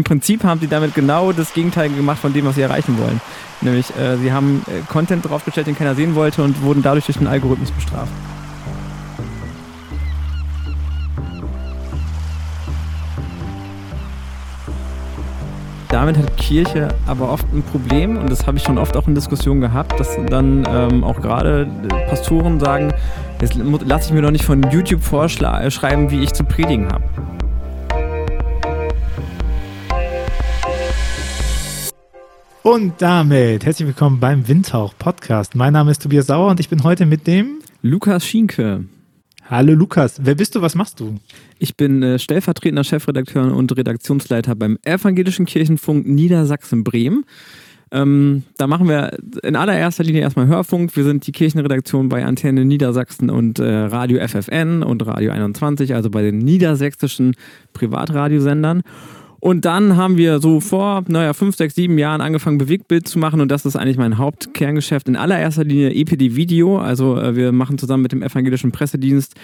im Prinzip haben sie damit genau das Gegenteil gemacht von dem, was sie erreichen wollen. Nämlich, äh, sie haben äh, Content draufgestellt, den keiner sehen wollte und wurden dadurch durch den Algorithmus bestraft. damit hat Kirche aber oft ein Problem und das habe ich schon oft auch in Diskussionen gehabt, dass dann ähm, auch gerade Pastoren sagen, jetzt lasse ich mir doch nicht von YouTube vorschreiben, wie ich zu predigen habe. Und damit herzlich willkommen beim Windhauch Podcast. Mein Name ist Tobias Sauer und ich bin heute mit dem Lukas Schienke. Hallo Lukas, wer bist du, was machst du? Ich bin äh, stellvertretender Chefredakteur und Redaktionsleiter beim Evangelischen Kirchenfunk Niedersachsen-Bremen. Ähm, da machen wir in allererster Linie erstmal Hörfunk. Wir sind die Kirchenredaktion bei Antenne Niedersachsen und äh, Radio FFN und Radio 21, also bei den niedersächsischen Privatradiosendern. Und dann haben wir so vor, naja, fünf, sechs, sieben Jahren angefangen, Bewegtbild zu machen. Und das ist eigentlich mein Hauptkerngeschäft. In allererster Linie EPD Video. Also äh, wir machen zusammen mit dem Evangelischen Pressedienst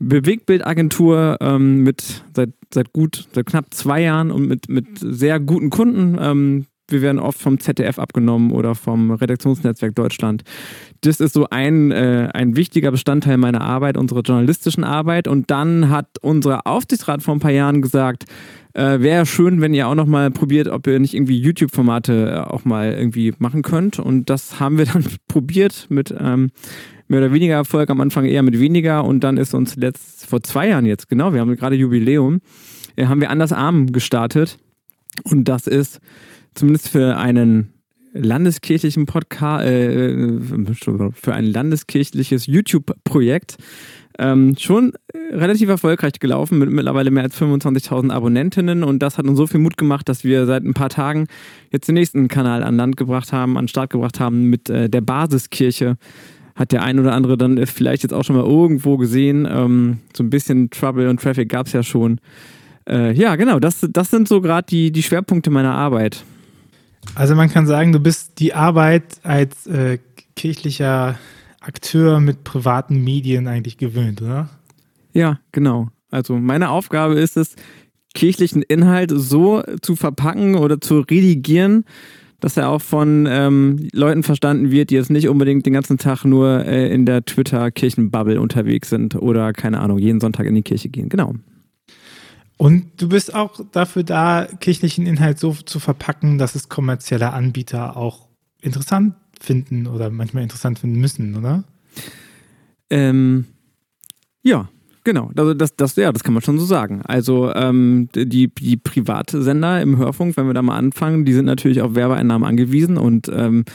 Bewegtbildagentur ähm, mit seit, seit gut, seit knapp zwei Jahren und mit, mit sehr guten Kunden. Ähm, wir werden oft vom ZDF abgenommen oder vom Redaktionsnetzwerk Deutschland. Das ist so ein, äh, ein wichtiger Bestandteil meiner Arbeit, unserer journalistischen Arbeit. Und dann hat unser Aufsichtsrat vor ein paar Jahren gesagt, äh, Wäre schön, wenn ihr auch noch mal probiert, ob ihr nicht irgendwie YouTube-Formate äh, auch mal irgendwie machen könnt. Und das haben wir dann probiert mit ähm, mehr oder weniger Erfolg, am Anfang eher mit weniger. Und dann ist uns letzt, vor zwei Jahren jetzt, genau, wir haben gerade Jubiläum, äh, haben wir Anders Arm gestartet. Und das ist zumindest für einen landeskirchlichen Podcast, äh, für ein landeskirchliches YouTube-Projekt ähm, schon äh, relativ erfolgreich gelaufen mit mittlerweile mehr als 25.000 Abonnentinnen und das hat uns so viel Mut gemacht, dass wir seit ein paar Tagen jetzt den nächsten Kanal an Land gebracht haben, an Start gebracht haben mit äh, der Basiskirche. Hat der ein oder andere dann äh, vielleicht jetzt auch schon mal irgendwo gesehen. Ähm, so ein bisschen Trouble und Traffic gab es ja schon. Äh, ja, genau, das, das sind so gerade die, die Schwerpunkte meiner Arbeit. Also man kann sagen, du bist die Arbeit als äh, kirchlicher Akteur mit privaten Medien eigentlich gewöhnt, oder? Ja, genau. Also meine Aufgabe ist es, kirchlichen Inhalt so zu verpacken oder zu redigieren, dass er auch von ähm, Leuten verstanden wird, die jetzt nicht unbedingt den ganzen Tag nur äh, in der Twitter-Kirchenbubble unterwegs sind oder keine Ahnung, jeden Sonntag in die Kirche gehen. Genau. Und du bist auch dafür da, kirchlichen Inhalt so zu verpacken, dass es kommerzielle Anbieter auch interessant finden oder manchmal interessant finden müssen, oder? Ähm, ja, Genau, also das, das, ja, das kann man schon so sagen. Also ähm, die, die Privatsender im Hörfunk, wenn wir da mal anfangen, die sind natürlich auf Werbeeinnahmen angewiesen und ähm,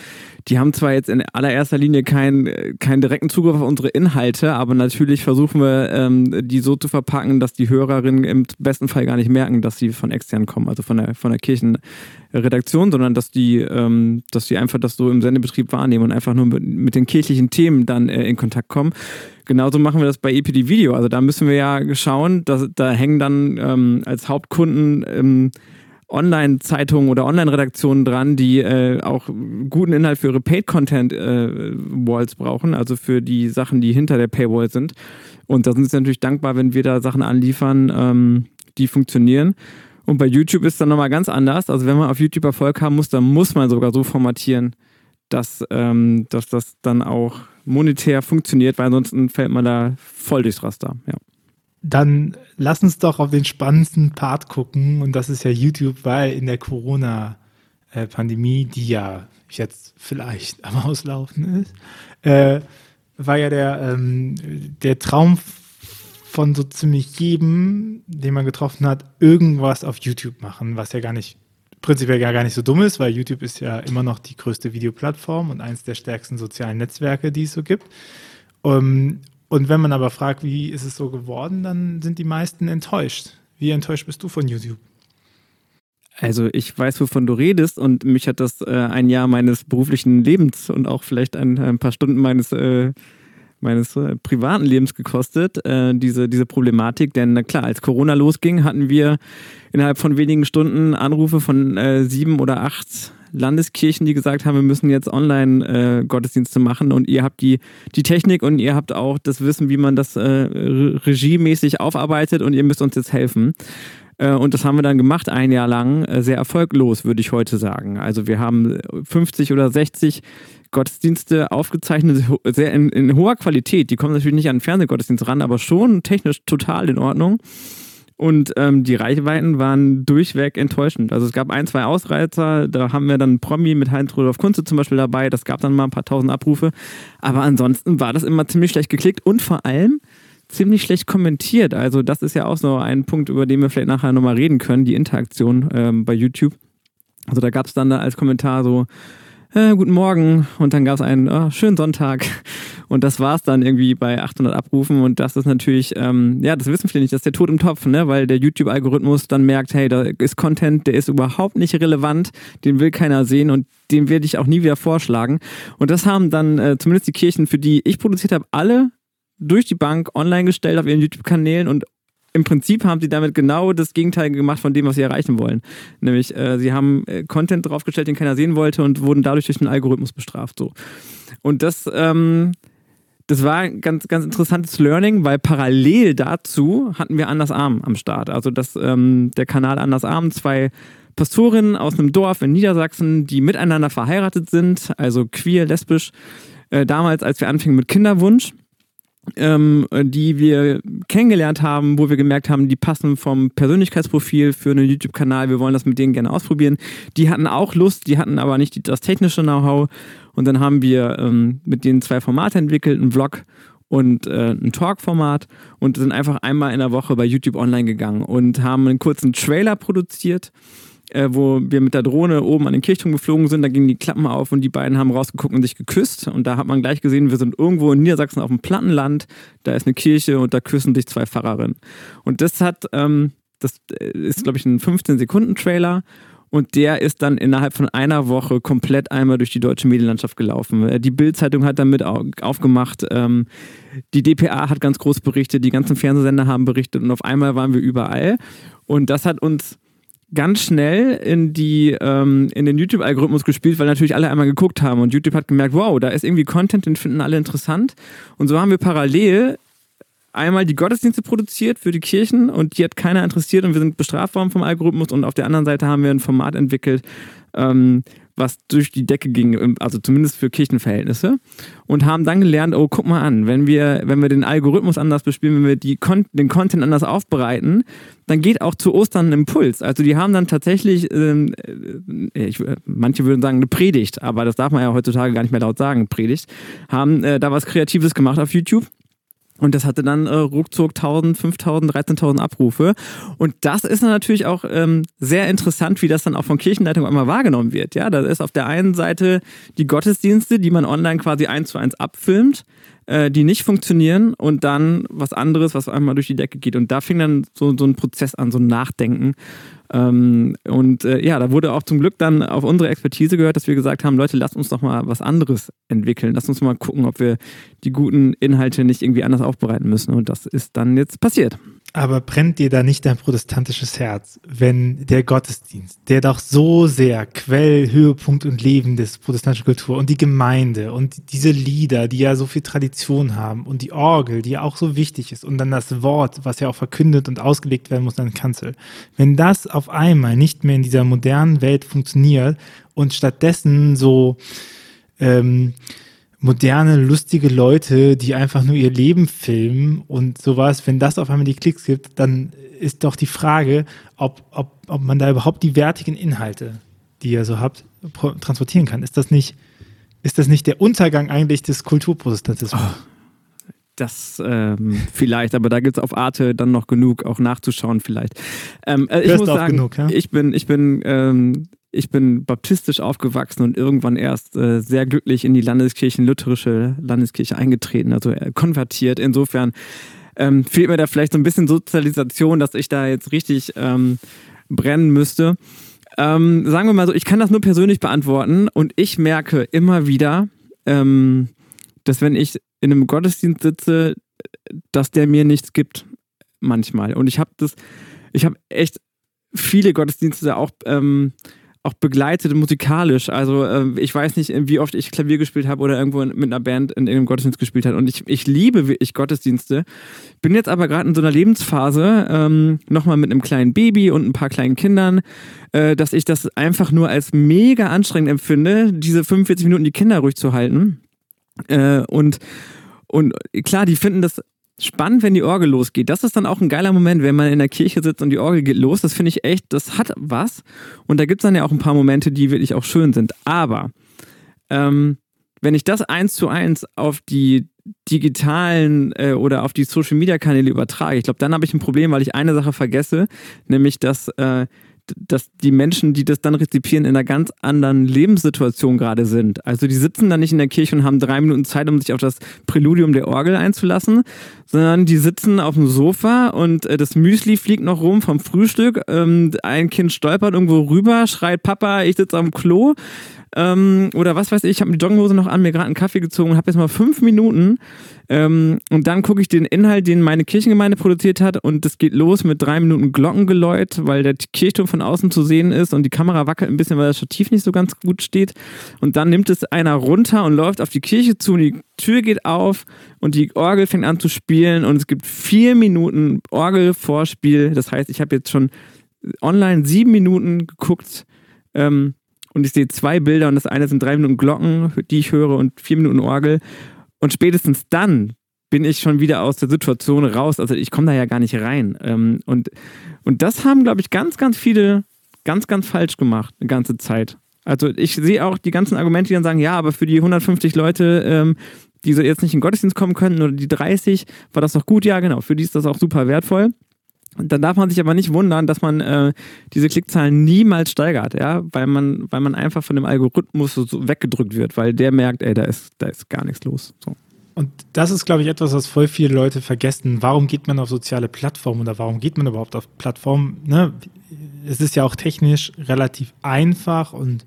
die haben zwar jetzt in allererster Linie keinen keinen direkten Zugriff auf unsere Inhalte, aber natürlich versuchen wir, ähm, die so zu verpacken, dass die Hörerinnen im besten Fall gar nicht merken, dass sie von extern kommen, also von der, von der Kirchenredaktion, sondern dass die, ähm, dass die einfach das so im Sendebetrieb wahrnehmen und einfach nur mit, mit den kirchlichen Themen dann äh, in Kontakt kommen. Genauso machen wir das bei EPD Video. Also da müssen wir ja schauen, dass, da hängen dann ähm, als Hauptkunden ähm, Online-Zeitungen oder Online-Redaktionen dran, die äh, auch guten Inhalt für ihre Paid-Content-Walls äh, brauchen, also für die Sachen, die hinter der Paywall sind. Und da sind sie natürlich dankbar, wenn wir da Sachen anliefern, ähm, die funktionieren. Und bei YouTube ist dann nochmal ganz anders. Also wenn man auf YouTube Erfolg haben muss, dann muss man sogar so formatieren, dass, ähm, dass das dann auch monetär funktioniert, weil ansonsten fällt man da voll durchs Raster. Ja. Dann lass uns doch auf den spannendsten Part gucken und das ist ja YouTube, weil in der Corona-Pandemie, die ja jetzt vielleicht am Auslaufen ist, äh, war ja der, ähm, der Traum von so ziemlich jedem, den man getroffen hat, irgendwas auf YouTube machen, was ja gar nicht prinzipiell gar, nicht so dumm ist, weil YouTube ist ja immer noch die größte Videoplattform und eines der stärksten sozialen Netzwerke, die es so gibt. Um, ähm, und wenn man aber fragt, wie ist es so geworden, dann sind die meisten enttäuscht. Wie enttäuscht bist du von YouTube? Also ich weiß, wovon du redest und mich hat das äh, ein Jahr meines beruflichen Lebens und auch vielleicht ein, ein paar Stunden meines äh, meines äh, privaten Lebens gekostet, äh, diese, diese Problematik. Denn na klar, als Corona losging, hatten wir innerhalb von wenigen Stunden Anrufe von äh, sieben oder acht Landeskirchen, die gesagt haben, wir müssen jetzt Online-Gottesdienste machen und ihr habt die, die Technik und ihr habt auch das Wissen, wie man das äh, regiemäßig aufarbeitet und ihr müsst uns jetzt helfen. Äh, und das haben wir dann gemacht, ein Jahr lang, äh, sehr erfolglos, würde ich heute sagen. Also wir haben 50 oder 60 Gottesdienste aufgezeichnet, sehr in, in hoher Qualität. Die kommen natürlich nicht an den Fernsehgottesdienst ran, aber schon technisch total in Ordnung. Und ähm, die Reichweiten waren durchweg enttäuschend. Also es gab ein, zwei Ausreizer, da haben wir dann Promi mit Heinz Rudolf Kunze zum Beispiel dabei, das gab dann mal ein paar tausend Abrufe. Aber ansonsten war das immer ziemlich schlecht geklickt und vor allem ziemlich schlecht kommentiert. Also das ist ja auch so ein Punkt, über den wir vielleicht nachher nochmal reden können, die Interaktion ähm, bei YouTube. Also da gab es dann da als Kommentar so, äh, guten Morgen. Und dann gab es einen oh, schönen Sonntag. Und das war es dann irgendwie bei 800 Abrufen. Und das ist natürlich, ähm, ja, das wissen viele nicht, das ist der Tod im Topf, ne? weil der YouTube-Algorithmus dann merkt, hey, da ist Content, der ist überhaupt nicht relevant, den will keiner sehen und den werde ich auch nie wieder vorschlagen. Und das haben dann äh, zumindest die Kirchen, für die ich produziert habe, alle durch die Bank online gestellt auf ihren YouTube-Kanälen und im Prinzip haben sie damit genau das Gegenteil gemacht von dem, was sie erreichen wollen. Nämlich, äh, sie haben äh, Content draufgestellt, den keiner sehen wollte und wurden dadurch durch den Algorithmus bestraft. So. Und das, ähm, das war ein ganz, ganz interessantes Learning, weil parallel dazu hatten wir Anders Arm am Start. Also das, ähm, der Kanal Anders Arm, zwei Pastorinnen aus einem Dorf in Niedersachsen, die miteinander verheiratet sind, also queer, lesbisch. Äh, damals, als wir anfingen mit Kinderwunsch ähm, die wir kennengelernt haben, wo wir gemerkt haben, die passen vom Persönlichkeitsprofil für einen YouTube-Kanal. Wir wollen das mit denen gerne ausprobieren. Die hatten auch Lust, die hatten aber nicht das technische Know-how. Und dann haben wir ähm, mit denen zwei Formate entwickelt, einen Vlog und äh, ein Talk-Format und sind einfach einmal in der Woche bei YouTube online gegangen und haben einen kurzen Trailer produziert äh, wo wir mit der Drohne oben an den Kirchturm geflogen sind. Da gingen die Klappen auf und die beiden haben rausgeguckt und sich geküsst. Und da hat man gleich gesehen, wir sind irgendwo in Niedersachsen auf dem Plattenland. Da ist eine Kirche und da küssen sich zwei Pfarrerinnen. Und das hat, ähm, das äh, ist, glaube ich, ein 15-Sekunden-Trailer. Und der ist dann innerhalb von einer Woche komplett einmal durch die deutsche Medienlandschaft gelaufen. Äh, die Bild-Zeitung hat damit aufgemacht. Ähm, die DPA hat ganz groß berichtet. Die ganzen Fernsehsender haben berichtet. Und auf einmal waren wir überall. Und das hat uns ganz schnell in die ähm, in den YouTube-Algorithmus gespielt, weil natürlich alle einmal geguckt haben und YouTube hat gemerkt, wow, da ist irgendwie Content, den finden alle interessant. Und so haben wir parallel einmal die Gottesdienste produziert für die Kirchen und die hat keiner interessiert und wir sind bestraft worden vom Algorithmus und auf der anderen Seite haben wir ein Format entwickelt, ähm, was durch die Decke ging, also zumindest für Kirchenverhältnisse. Und haben dann gelernt, oh, guck mal an, wenn wir, wenn wir den Algorithmus anders bespielen, wenn wir die den Content anders aufbereiten, dann geht auch zu Ostern ein Impuls. Also die haben dann tatsächlich, ähm, äh, ich, manche würden sagen, eine Predigt, aber das darf man ja heutzutage gar nicht mehr laut sagen, Predigt, haben äh, da was Kreatives gemacht auf YouTube und das hatte dann äh, ruckzuck 1000, 5000, 13.000 Abrufe. Und das ist dann natürlich auch ähm, sehr interessant, wie das dann auch von Kirchenleitung einmal wahrgenommen wird. Ja, da ist auf der einen Seite die Gottesdienste, die man online quasi eins zu eins abfilmt, äh, die nicht funktionieren und dann was anderes, was einmal durch die Decke geht. Und da fing dann so, so ein Prozess an, so ein Nachdenken. Ähm, und äh, ja, da wurde auch zum Glück dann auf unsere Expertise gehört, dass wir gesagt haben, Leute, lasst uns doch mal was anderes entwickeln. Lasst uns mal gucken, ob wir die guten Inhalte nicht irgendwie anders aufbereiten müssen. Und das ist dann jetzt passiert. Aber brennt dir da nicht dein protestantisches Herz, wenn der Gottesdienst, der doch so sehr Quell, Höhepunkt und Leben des protestantischen Kultur und die Gemeinde und diese Lieder, die ja so viel Tradition haben und die Orgel, die ja auch so wichtig ist und dann das Wort, was ja auch verkündet und ausgelegt werden muss an Kanzel, wenn das auf einmal nicht mehr in dieser modernen Welt funktioniert und stattdessen so ähm, moderne, lustige Leute, die einfach nur ihr Leben filmen und sowas, wenn das auf einmal die Klicks gibt, dann ist doch die Frage, ob, ob, ob man da überhaupt die wertigen Inhalte, die ihr so habt, transportieren kann. Ist das nicht, ist das nicht der Untergang eigentlich des Kulturprotestantismus? Oh, das ähm, vielleicht, aber da gibt es auf Arte dann noch genug, auch nachzuschauen vielleicht. Ähm, äh, ich muss sagen, genug, ja? ich bin, ich bin ähm, ich bin baptistisch aufgewachsen und irgendwann erst äh, sehr glücklich in die Landeskirchen, lutherische Landeskirche eingetreten, also äh, konvertiert. Insofern ähm, fehlt mir da vielleicht so ein bisschen Sozialisation, dass ich da jetzt richtig ähm, brennen müsste. Ähm, sagen wir mal so, ich kann das nur persönlich beantworten und ich merke immer wieder, dass wenn ich in einem Gottesdienst sitze, dass der mir nichts gibt manchmal. Und ich habe das, ich habe echt viele Gottesdienste auch ähm, auch begleitet musikalisch. Also äh, ich weiß nicht, wie oft ich Klavier gespielt habe oder irgendwo mit einer Band in irgendeinem Gottesdienst gespielt habe. Und ich, ich liebe wirklich Gottesdienste. Bin jetzt aber gerade in so einer Lebensphase, ähm, nochmal mit einem kleinen Baby und ein paar kleinen Kindern, äh, dass ich das einfach nur als mega anstrengend empfinde, diese 45 Minuten die Kinder ruhig zu halten. Äh, und, und klar, die finden das spannend, wenn die Orgel losgeht. Das ist dann auch ein geiler Moment, wenn man in der Kirche sitzt und die Orgel geht los. Das finde ich echt, das hat was. Und da gibt es dann ja auch ein paar Momente, die wirklich auch schön sind. Aber ähm, wenn ich das eins zu eins auf die digitalen äh, oder auf die Social Media Kanäle übertrage, ich glaube, dann habe ich ein Problem, weil ich eine Sache vergesse, nämlich dass äh, dass die Menschen, die das dann rezipieren, in einer ganz anderen Lebenssituation gerade sind. Also die sitzen dann nicht in der Kirche und haben drei Minuten Zeit, um sich auf das Präludium der Orgel einzulassen, sondern die sitzen auf dem Sofa und äh, das Müsli fliegt noch rum vom Frühstück. Ähm, ein Kind stolpert irgendwo rüber, schreit Papa, ich sitze am Klo. Ähm, oder was weiß ich, ich habe die Jogginghose noch an, mir gerade einen Kaffee gezogen und habe jetzt mal fünf Minuten ähm, und dann gucke ich den Inhalt, den meine Kirchengemeinde produziert hat und es geht los mit drei Minuten Glockengeläut, weil der Kirchturm von außen zu sehen ist und die Kamera wackelt ein bisschen, weil das Stativ nicht so ganz gut steht. Und dann nimmt es einer runter und läuft auf die Kirche zu und die Tür geht auf und die Orgel fängt an zu spielen und es gibt vier Minuten Orgelvorspiel. Das heißt, ich habe jetzt schon online sieben Minuten geguckt. Ähm, und ich sehe zwei Bilder und das eine sind drei Minuten Glocken, die ich höre und vier Minuten Orgel. Und spätestens dann bin ich schon wieder aus der Situation raus. Also ich komme da ja gar nicht rein. Ähm, und, und das haben, glaube ich, ganz, ganz viele ganz, ganz falsch gemacht, eine ganze Zeit. Also ich sehe auch die ganzen Argumente, die dann sagen, ja, aber für die 150 Leute, ähm, die so jetzt nicht in den Gottesdienst kommen könnten oder die 30, war das doch gut? Ja, genau, für die ist das auch super wertvoll. Dann darf man sich aber nicht wundern, dass man äh, diese Klickzahlen niemals steigert, ja, weil man, weil man einfach von dem Algorithmus so weggedrückt wird, weil der merkt, ey, da ist, da ist gar nichts los. So. Und das ist, glaube ich, etwas, was voll viele Leute vergessen. Warum geht man auf soziale Plattformen oder warum geht man überhaupt auf Plattformen? Ne? Es ist ja auch technisch relativ einfach und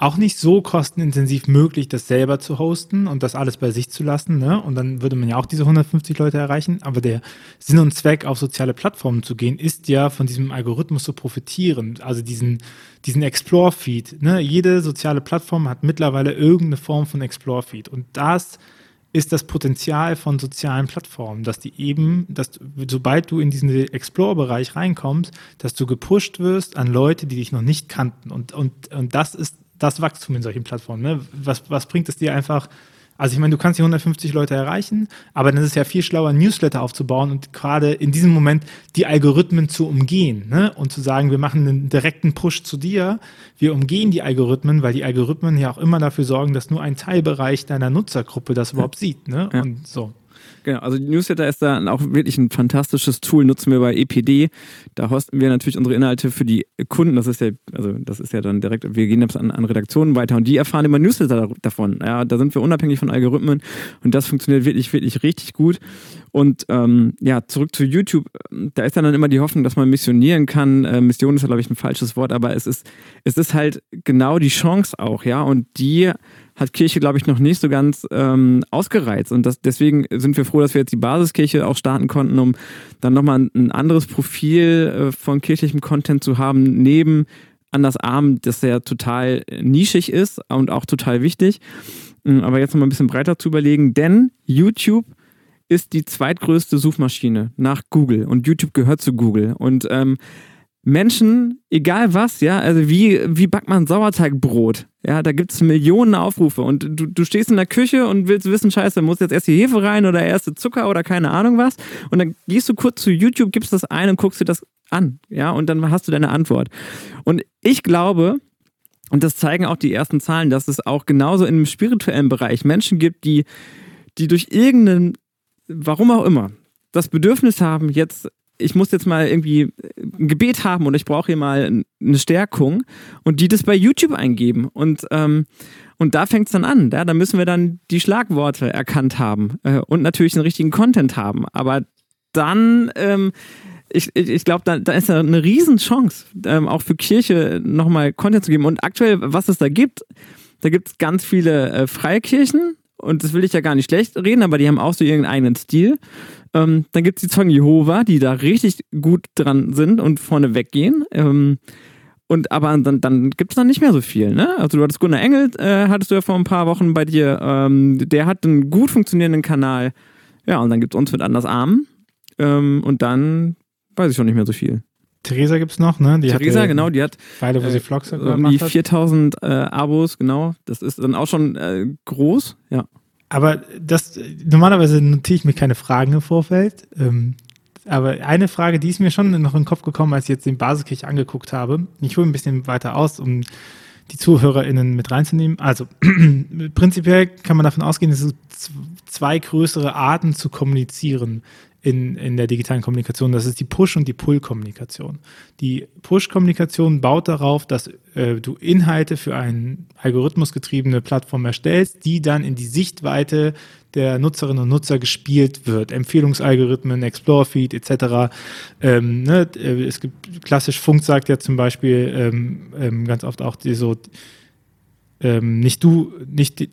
auch nicht so kostenintensiv möglich, das selber zu hosten und das alles bei sich zu lassen. Ne? Und dann würde man ja auch diese 150 Leute erreichen. Aber der Sinn und Zweck, auf soziale Plattformen zu gehen, ist ja von diesem Algorithmus zu profitieren. Also diesen, diesen Explore-Feed. Ne? Jede soziale Plattform hat mittlerweile irgendeine Form von Explore-Feed. Und das ist das Potenzial von sozialen Plattformen, dass die eben, dass sobald du in diesen Explore-Bereich reinkommst, dass du gepusht wirst an Leute, die dich noch nicht kannten. Und, und, und das ist das Wachstum in solchen Plattformen. Ne? Was, was bringt es dir einfach? Also ich meine, du kannst die 150 Leute erreichen, aber dann ist es ja viel schlauer, ein Newsletter aufzubauen und gerade in diesem Moment die Algorithmen zu umgehen ne? und zu sagen, wir machen einen direkten Push zu dir, wir umgehen die Algorithmen, weil die Algorithmen ja auch immer dafür sorgen, dass nur ein Teilbereich deiner Nutzergruppe das überhaupt sieht. Ne? Ja. Und so. Genau, also Newsletter ist da auch wirklich ein fantastisches Tool, nutzen wir bei EPD. Da hosten wir natürlich unsere Inhalte für die Kunden. Das ist ja, also das ist ja dann direkt, wir gehen das an, an Redaktionen weiter und die erfahren immer Newsletter davon. Ja, da sind wir unabhängig von Algorithmen und das funktioniert wirklich, wirklich richtig gut. Und ähm, ja, zurück zu YouTube, da ist dann, immer die Hoffnung, dass man missionieren kann. Äh, Mission ist glaube ich, ein falsches Wort, aber es ist, es ist halt genau die Chance auch, ja. Und die hat Kirche, glaube ich, noch nicht so ganz ähm, ausgereizt. Und das, deswegen sind wir froh, dass wir jetzt die Basiskirche auch starten konnten, um dann nochmal ein, anderes Profil äh, von kirchlichem Content zu haben, neben Anders Arm, das ja total nischig ist und auch total wichtig. Ähm, aber jetzt nochmal ein bisschen breiter zu überlegen, denn YouTube ist die zweitgrößte Suchmaschine nach Google und YouTube gehört zu Google. Und ähm, Menschen, egal was, ja, also wie, wie backt man Sauerteigbrot? Ja, da gibt es Millionen Aufrufe und du, du stehst in der Küche und willst wissen, scheiße, muss jetzt erst die Hefe rein oder erste Zucker oder keine Ahnung was. Und dann gehst du kurz zu YouTube, gibst das ein und guckst dir das an. Ja, und dann hast du deine Antwort. Und ich glaube, und das zeigen auch die ersten Zahlen, dass es auch genauso im spirituellen Bereich Menschen gibt, die, die durch irgendeinen, warum auch immer, das Bedürfnis haben, jetzt ich muss jetzt mal irgendwie ein Gebet haben oder ich brauche hier mal eine Stärkung und die das bei YouTube eingeben. Und, ähm, und da fängt es dann an. Ja? Da müssen wir dann die Schlagworte erkannt haben äh, und natürlich den richtigen Content haben. Aber dann, ähm, ich, ich, ich glaube, da, da ist eine Riesenchance, ähm, auch für Kirche nochmal Content zu geben. Und aktuell, was es da gibt, da gibt es ganz viele äh, Freikirchen und das will ich ja gar nicht schlecht reden, aber die haben auch so ihren eigenen Stil. Ähm, dann gibt es die Zeugen Jehova, die da richtig gut dran sind und vorne weggehen. Ähm, und aber dann, dann gibt es dann nicht mehr so viel, ne? Also du hattest Gunnar Engel, äh, hattest du ja vor ein paar Wochen bei dir, ähm, der hat einen gut funktionierenden Kanal. Ja, und dann gibt es uns mit Anders Arm. Ähm, und dann weiß ich schon nicht mehr so viel. Theresa gibt es noch, ne? Die Theresa, genau, die hat Weile, wo äh, sie Vlogs irgendwie 4000 äh, Abos, genau. Das ist dann auch schon äh, groß, ja. Aber das, normalerweise notiere ich mir keine Fragen im Vorfeld. Ähm, aber eine Frage, die ist mir schon noch in den Kopf gekommen, als ich jetzt den Basiskirche angeguckt habe. Ich hole ein bisschen weiter aus, um die ZuhörerInnen mit reinzunehmen. Also, prinzipiell kann man davon ausgehen, dass es zwei größere Arten zu kommunizieren in, in der digitalen Kommunikation. Das ist die Push- und die Pull-Kommunikation. Die Push-Kommunikation baut darauf, dass äh, du Inhalte für eine algorithmusgetriebene Plattform erstellst, die dann in die Sichtweite der Nutzerinnen und Nutzer gespielt wird. Empfehlungsalgorithmen, Explore-Feed etc. Ähm, ne, äh, es gibt klassisch Funk sagt ja zum Beispiel ähm, ähm, ganz oft auch die so ähm, nicht du nicht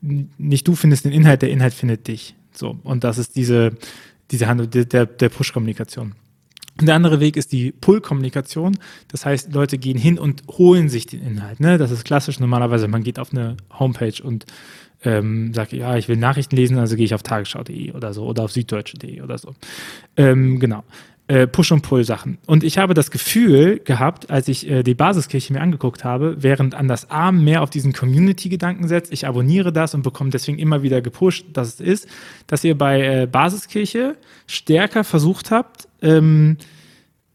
nicht du findest den Inhalt, der Inhalt findet dich. So und das ist diese diese Handel, der, der Push-Kommunikation. Der andere Weg ist die Pull-Kommunikation. Das heißt, Leute gehen hin und holen sich den Inhalt. Ne? Das ist klassisch normalerweise. Man geht auf eine Homepage und ähm, sagt, ja, ich will Nachrichten lesen, also gehe ich auf tagesschau.de oder so oder auf süddeutsche.de oder so. Ähm, genau äh, Push- und Pull-Sachen. Und ich habe das Gefühl gehabt, als ich äh, die Basiskirche mir angeguckt habe, während an das Arm mehr auf diesen Community-Gedanken setzt, ich abonniere das und bekomme deswegen immer wieder gepusht, dass es ist, dass ihr bei äh, Basiskirche stärker versucht habt, ähm,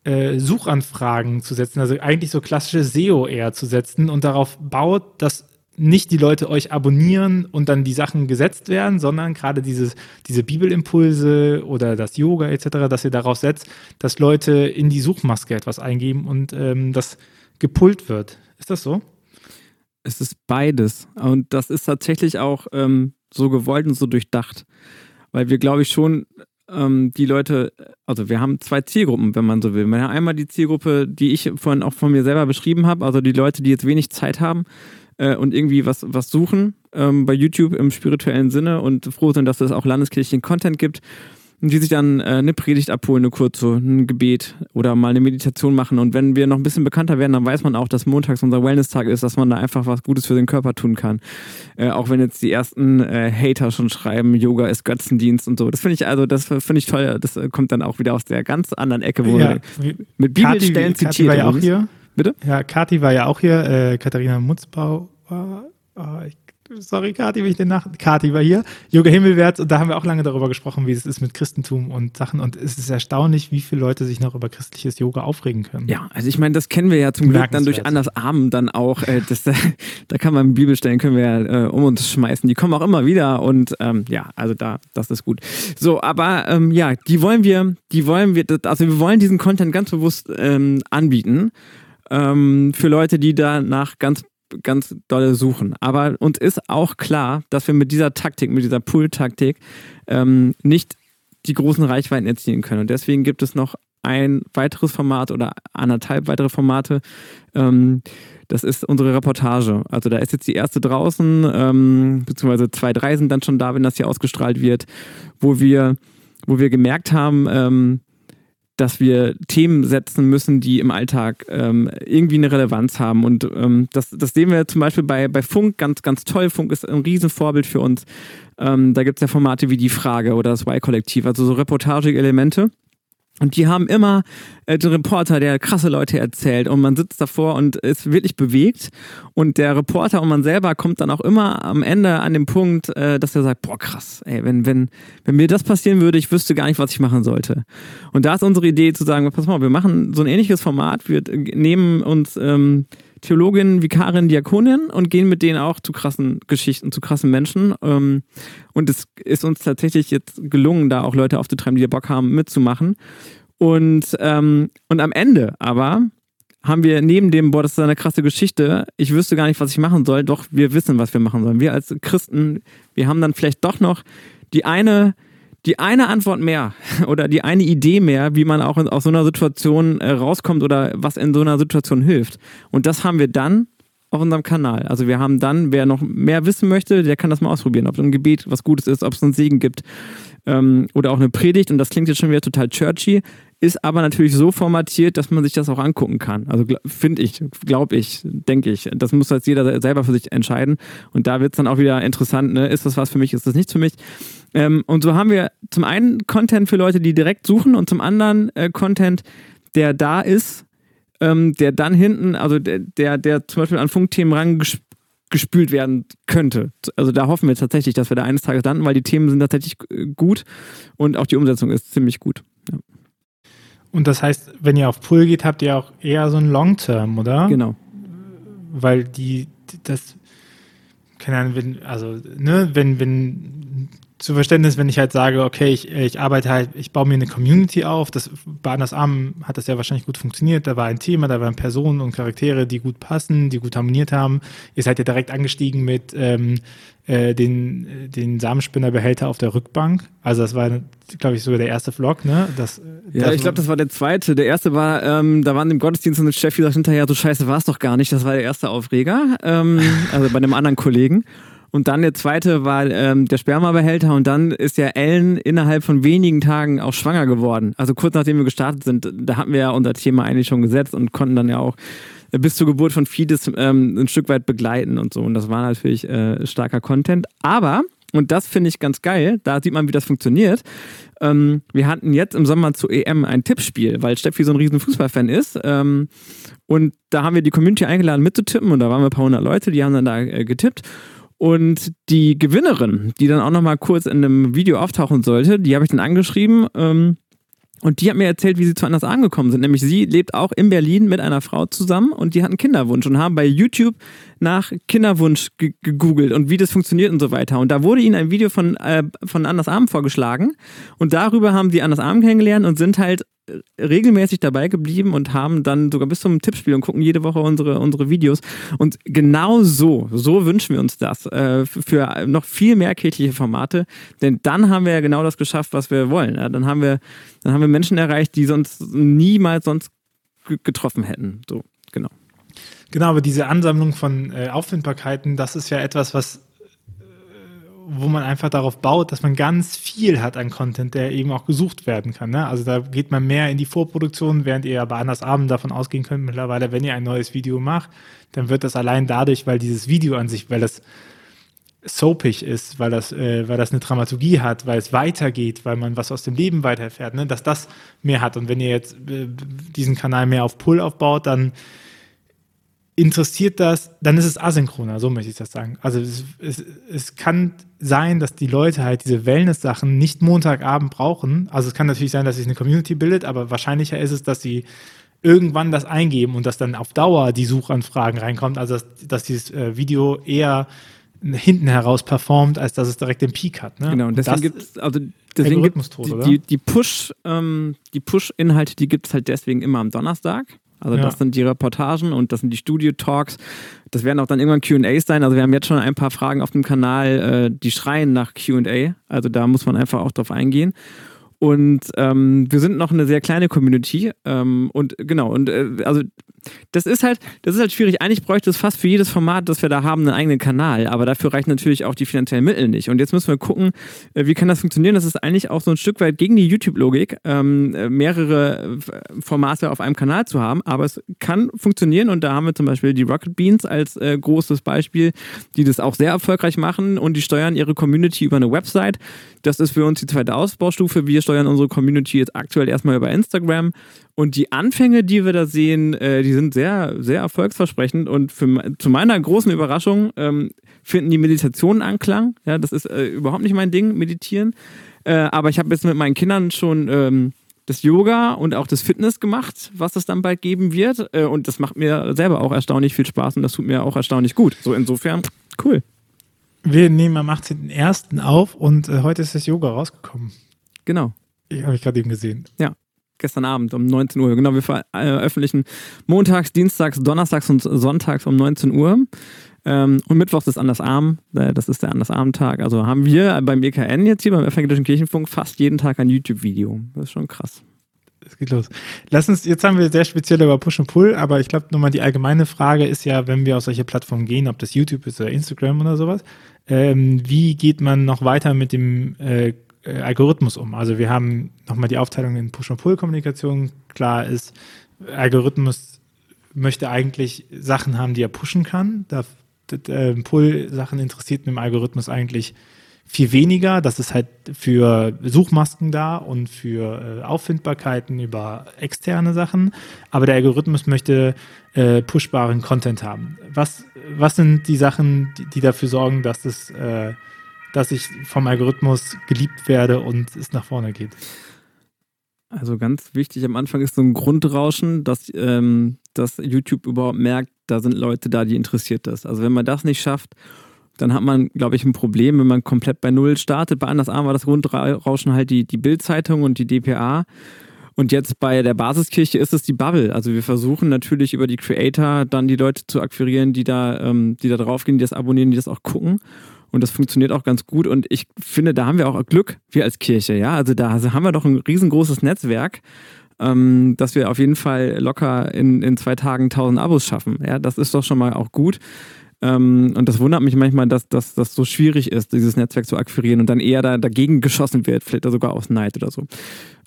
äh, Suchanfragen zu setzen, also eigentlich so klassische SEO eher zu setzen und darauf baut, dass nicht die Leute euch abonnieren und dann die Sachen gesetzt werden, sondern gerade dieses, diese Bibelimpulse oder das Yoga etc., dass ihr daraus setzt, dass Leute in die Suchmaske etwas eingeben und ähm, das gepult wird. Ist das so? Es ist beides. Und das ist tatsächlich auch ähm, so gewollt und so durchdacht. Weil wir, glaube ich, schon ähm, die Leute, also wir haben zwei Zielgruppen, wenn man so will. Wir haben einmal die Zielgruppe, die ich vorhin auch von mir selber beschrieben habe, also die Leute, die jetzt wenig Zeit haben, äh, und irgendwie was, was suchen ähm, bei YouTube im spirituellen Sinne und froh sind, dass es auch landeskirchlichen Content gibt. Und die sich dann äh, eine Predigt abholen, eine kurze, ein Gebet oder mal eine Meditation machen. Und wenn wir noch ein bisschen bekannter werden, dann weiß man auch, dass montags unser Wellness-Tag ist, dass man da einfach was Gutes für den Körper tun kann. Äh, auch wenn jetzt die ersten äh, Hater schon schreiben, Yoga ist Götzendienst und so. Das finde ich also, das finde ich toll. Das äh, kommt dann auch wieder aus der ganz anderen Ecke, wo ja, wir mit Bibelstellen Kati, zitiert. Kati war ja auch hier. Bitte? Ja, Kathi war ja auch hier, äh, Katharina Mutzbau war, oh, ich sorry, Kati, wenn ich den nach. Kati war hier, Yoga Himmelwärts, und da haben wir auch lange darüber gesprochen, wie es ist mit Christentum und Sachen. Und es ist erstaunlich, wie viele Leute sich noch über christliches Yoga aufregen können. Ja, also ich meine, das kennen wir ja zum Glück dann durch Anders Armen dann auch. Äh, das, da kann man Bibelstellen, können wir ja äh, um uns schmeißen. Die kommen auch immer wieder und ähm, ja, also da, das ist gut. So, aber ähm, ja, die wollen wir, die wollen wir, also wir wollen diesen Content ganz bewusst ähm, anbieten ähm, für Leute, die danach ganz ganz dolle suchen. Aber uns ist auch klar, dass wir mit dieser Taktik, mit dieser Pull-Taktik ähm, nicht die großen Reichweiten erzielen können. Und deswegen gibt es noch ein weiteres Format oder anderthalb weitere Formate. Ähm, das ist unsere Reportage. Also da ist jetzt die erste draußen, ähm, beziehungsweise zwei, drei sind dann schon da, wenn das hier ausgestrahlt wird, wo wir, wo wir gemerkt haben, ähm, dass wir Themen setzen müssen, die im Alltag ähm, irgendwie eine Relevanz haben. Und ähm, das, das sehen wir zum Beispiel bei, bei Funk ganz, ganz toll. Funk ist ein Riesenvorbild für uns. Ähm, da gibt es ja Formate wie Die Frage oder das Y-Kollektiv, also so Reportage-Elemente. Und die haben immer äh, den Reporter, der krasse Leute erzählt und man sitzt davor und ist wirklich bewegt. Und der Reporter und man selber kommt dann auch immer am Ende an den Punkt, äh, dass er sagt, boah krass, ey, wenn, wenn, wenn mir das passieren würde, ich wüsste gar nicht, was ich machen sollte. Und da ist unsere Idee zu sagen, pass mal, wir machen so ein ähnliches Format, wir nehmen uns ähm, Theologin, Vikarin, Diakonin und gehen mit denen auch zu krassen Geschichten, zu krassen Menschen. Ähm, und es ist uns tatsächlich jetzt gelungen, da auch Leute aufzutreiben, die Bock haben, mitzumachen. Und, ähm, und am Ende aber haben wir neben dem, boah, das ist eine krasse Geschichte, ich wüsste gar nicht, was ich machen soll, doch wir wissen, was wir machen sollen. Wir als Christen, wir haben dann vielleicht doch noch die eine die eine Antwort mehr oder die eine Idee mehr, wie man auch in, aus so einer Situation äh, rauskommt oder was in so einer Situation hilft. Und das haben wir dann auf unserem Kanal. Also wir haben dann, wer noch mehr wissen möchte, der kann das mal ausprobieren, ob ein Gebet was Gutes ist, ob es einen Segen gibt ähm, oder auch eine Predigt. Und das klingt jetzt schon wieder total churchy. ist aber natürlich so formatiert, dass man sich das auch angucken kann. Also finde ich, glaube ich, denke ich. Das muss jetzt jeder selber für sich entscheiden. Und da wird es dann auch wieder interessant, ne? ist das was für mich, ist das nichts für mich. Ähm, und so haben wir zum einen Content für Leute, die direkt suchen und zum anderen äh, Content, der da ist, ähm, der dann hinten, also der, der, der zum Beispiel an Funkthemen rangespült werden könnte. Also da hoffen wir tatsächlich, dass wir da eines Tages landen, weil die Themen sind tatsächlich äh, gut und auch die Umsetzung ist ziemlich gut. Ja. Und das heißt, wenn ihr auf Pull geht, habt ihr auch eher so ein Long-Term, oder? Genau. Weil die, das, keine Ahnung, wenn, also, ne, wenn, wenn zu Verständnis, wenn ich halt sage, okay, ich, ich arbeite halt, ich baue mir eine Community auf. Das bei Anders Arm hat das ja wahrscheinlich gut funktioniert. Da war ein Thema, da waren Personen und Charaktere, die gut passen, die gut harmoniert haben. Ihr seid ja direkt angestiegen mit ähm, äh, den, den Samenspinnerbehälter auf der Rückbank. Also das war, glaube ich, sogar der erste Vlog, ne? Das, ja, das ich glaube, das war der zweite. Der erste war, ähm, da waren im Gottesdienst und Steffi sagt hinterher, du Scheiße, war es doch gar nicht. Das war der erste Aufreger. Ähm, also bei einem anderen Kollegen. Und dann der zweite war ähm, der Spermabehälter und dann ist ja Ellen innerhalb von wenigen Tagen auch schwanger geworden. Also kurz nachdem wir gestartet sind, da hatten wir ja unser Thema eigentlich schon gesetzt und konnten dann ja auch bis zur Geburt von Fides ähm, ein Stück weit begleiten und so. Und das war natürlich äh, starker Content. Aber, und das finde ich ganz geil, da sieht man, wie das funktioniert. Ähm, wir hatten jetzt im Sommer zu EM ein Tippspiel, weil Steffi so ein riesen Fußballfan ist. Ähm, und da haben wir die Community eingeladen mitzutippen und da waren wir ein paar hundert Leute, die haben dann da äh, getippt. Und die Gewinnerin, die dann auch nochmal kurz in einem Video auftauchen sollte, die habe ich dann angeschrieben. Ähm, und die hat mir erzählt, wie sie zu anders angekommen sind. Nämlich sie lebt auch in Berlin mit einer Frau zusammen und die hat einen Kinderwunsch und haben bei YouTube nach Kinderwunsch gegoogelt und wie das funktioniert und so weiter. Und da wurde ihnen ein Video von, äh, von Anders Arm vorgeschlagen und darüber haben sie Anders Arm kennengelernt und sind halt regelmäßig dabei geblieben und haben dann sogar bis zum Tippspiel und gucken jede Woche unsere, unsere Videos. Und genau so, so wünschen wir uns das äh, für noch viel mehr kirchliche Formate, denn dann haben wir ja genau das geschafft, was wir wollen. Ja, dann haben wir, dann haben wir Menschen erreicht, die sonst niemals sonst getroffen hätten. So, genau. Genau, aber diese Ansammlung von äh, Auffindbarkeiten, das ist ja etwas, was wo man einfach darauf baut, dass man ganz viel hat an Content, der eben auch gesucht werden kann. Ne? Also da geht man mehr in die Vorproduktion, während ihr aber anders Abend davon ausgehen könnt, mittlerweile, wenn ihr ein neues Video macht, dann wird das allein dadurch, weil dieses Video an sich, weil das soapig ist, weil das, äh, weil das eine Dramaturgie hat, weil es weitergeht, weil man was aus dem Leben weiterfährt, ne? dass das mehr hat. Und wenn ihr jetzt äh, diesen Kanal mehr auf Pull aufbaut, dann interessiert das, dann ist es asynchroner, so möchte ich das sagen. Also es, es, es kann sein, dass die Leute halt diese Wellness-Sachen nicht Montagabend brauchen. Also es kann natürlich sein, dass sich eine Community bildet, aber wahrscheinlicher ist es, dass sie irgendwann das eingeben und dass dann auf Dauer die Suchanfragen reinkommt, also dass, dass dieses äh, Video eher hinten heraus performt, als dass es direkt den Peak hat. Ne? Genau, und deswegen gibt es, also deswegen die, die, die Push, ähm, die Push-Inhalte, die gibt es halt deswegen immer am Donnerstag. Also ja. das sind die Reportagen und das sind die Studio-Talks. Das werden auch dann irgendwann QAs sein. Also wir haben jetzt schon ein paar Fragen auf dem Kanal, äh, die schreien nach QA. Also da muss man einfach auch drauf eingehen. Und ähm, wir sind noch eine sehr kleine Community. Ähm, und genau, und äh, also das ist halt, das ist halt schwierig. Eigentlich bräuchte es fast für jedes Format, das wir da haben, einen eigenen Kanal. Aber dafür reichen natürlich auch die finanziellen Mittel nicht. Und jetzt müssen wir gucken, äh, wie kann das funktionieren? Das ist eigentlich auch so ein Stück weit gegen die YouTube-Logik, ähm, äh, mehrere äh, Formate auf einem Kanal zu haben. Aber es kann funktionieren. Und da haben wir zum Beispiel die Rocket Beans als äh, großes Beispiel, die das auch sehr erfolgreich machen und die steuern ihre Community über eine Website. Das ist für uns die zweite Ausbaustufe. Wir steuern unsere Community jetzt aktuell erstmal über Instagram und die Anfänge, die wir da sehen, äh, die sind sehr, sehr erfolgsversprechend. Und für, zu meiner großen Überraschung ähm, finden die Meditationen Anklang. Ja, das ist äh, überhaupt nicht mein Ding, meditieren. Äh, aber ich habe jetzt mit meinen Kindern schon ähm, das Yoga und auch das Fitness gemacht, was es dann bald geben wird. Äh, und das macht mir selber auch erstaunlich viel Spaß und das tut mir auch erstaunlich gut. So insofern, cool. Wir nehmen am 18.01. auf und äh, heute ist das Yoga rausgekommen. Genau. Ich habe ich gerade eben gesehen. Ja gestern Abend um 19 Uhr. Genau, wir veröffentlichen montags, dienstags, donnerstags und sonntags um 19 Uhr. Ähm, und Mittwochs ist Andersarm, äh, das ist der Andersarm-Tag. Also haben wir beim EKN jetzt hier beim Evangelischen Kirchenfunk fast jeden Tag ein YouTube-Video. Das ist schon krass. Es geht los. Lass uns, jetzt haben wir sehr speziell über Push und Pull, aber ich glaube nochmal die allgemeine Frage ist ja, wenn wir auf solche Plattformen gehen, ob das YouTube ist oder Instagram oder sowas, ähm, wie geht man noch weiter mit dem äh, äh, Algorithmus um. Also wir haben nochmal die Aufteilung in Push- und Pull-Kommunikation. Klar ist, Algorithmus möchte eigentlich Sachen haben, die er pushen kann. Da, äh, Pull-Sachen interessiert mit dem Algorithmus eigentlich viel weniger. Das ist halt für Suchmasken da und für äh, Auffindbarkeiten über externe Sachen. Aber der Algorithmus möchte äh, pushbaren Content haben. Was, was sind die Sachen, die, die dafür sorgen, dass, es, äh, dass ich vom Algorithmus geliebt werde und es nach vorne geht? Also ganz wichtig am Anfang ist so ein Grundrauschen, dass, ähm, dass YouTube überhaupt merkt, da sind Leute da, die interessiert das. Also wenn man das nicht schafft, dann hat man, glaube ich, ein Problem, wenn man komplett bei Null startet. Bei Anders Arm war das Grundrauschen halt die, die Bild-Zeitung und die DPA. Und jetzt bei der Basiskirche ist es die Bubble. Also wir versuchen natürlich über die Creator dann die Leute zu akquirieren, die da, ähm, die da draufgehen, die das abonnieren, die das auch gucken. Und das funktioniert auch ganz gut. Und ich finde, da haben wir auch Glück, wir als Kirche. Ja, also da haben wir doch ein riesengroßes Netzwerk, ähm, dass wir auf jeden Fall locker in, in zwei Tagen 1000 Abos schaffen. Ja, das ist doch schon mal auch gut. Ähm, und das wundert mich manchmal, dass, das so schwierig ist, dieses Netzwerk zu akquirieren und dann eher da, dagegen geschossen wird, vielleicht sogar aus Neid oder so.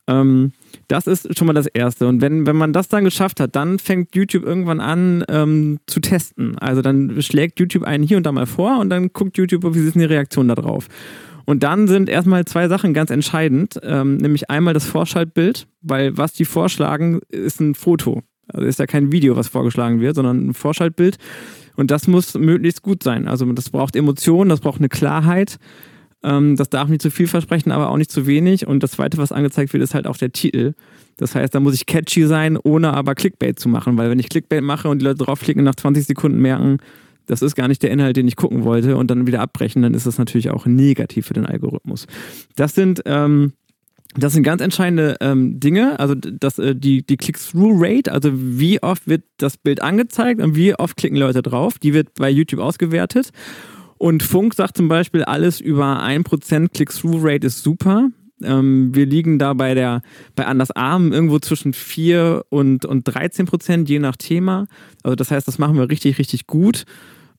Ähm, das ist schon mal das Erste. Und wenn, wenn man das dann geschafft hat, dann fängt YouTube irgendwann an ähm, zu testen. Also dann schlägt YouTube einen hier und da mal vor und dann guckt YouTube, wie ist die Reaktion darauf. Und dann sind erstmal zwei Sachen ganz entscheidend, ähm, nämlich einmal das Vorschaltbild, weil was die vorschlagen, ist ein Foto. Also ist ja kein Video, was vorgeschlagen wird, sondern ein Vorschaltbild. Und das muss möglichst gut sein. Also das braucht Emotionen, das braucht eine Klarheit. Ähm, das darf nicht zu viel versprechen, aber auch nicht zu wenig. Und das Zweite, was angezeigt wird, ist halt auch der Titel. Das heißt, da muss ich catchy sein, ohne aber Clickbait zu machen. Weil wenn ich Clickbait mache und die Leute draufklicken und nach 20 Sekunden merken, das ist gar nicht der Inhalt, den ich gucken wollte und dann wieder abbrechen, dann ist das natürlich auch negativ für den Algorithmus. Das sind... Ähm, das sind ganz entscheidende ähm, Dinge, also das, äh, die, die Click-Through-Rate, also wie oft wird das Bild angezeigt und wie oft klicken Leute drauf, die wird bei YouTube ausgewertet. Und Funk sagt zum Beispiel, alles über 1% Click-Through-Rate ist super. Ähm, wir liegen da bei der bei Anders Arm irgendwo zwischen 4 und, und 13 Prozent, je nach Thema. Also das heißt, das machen wir richtig, richtig gut.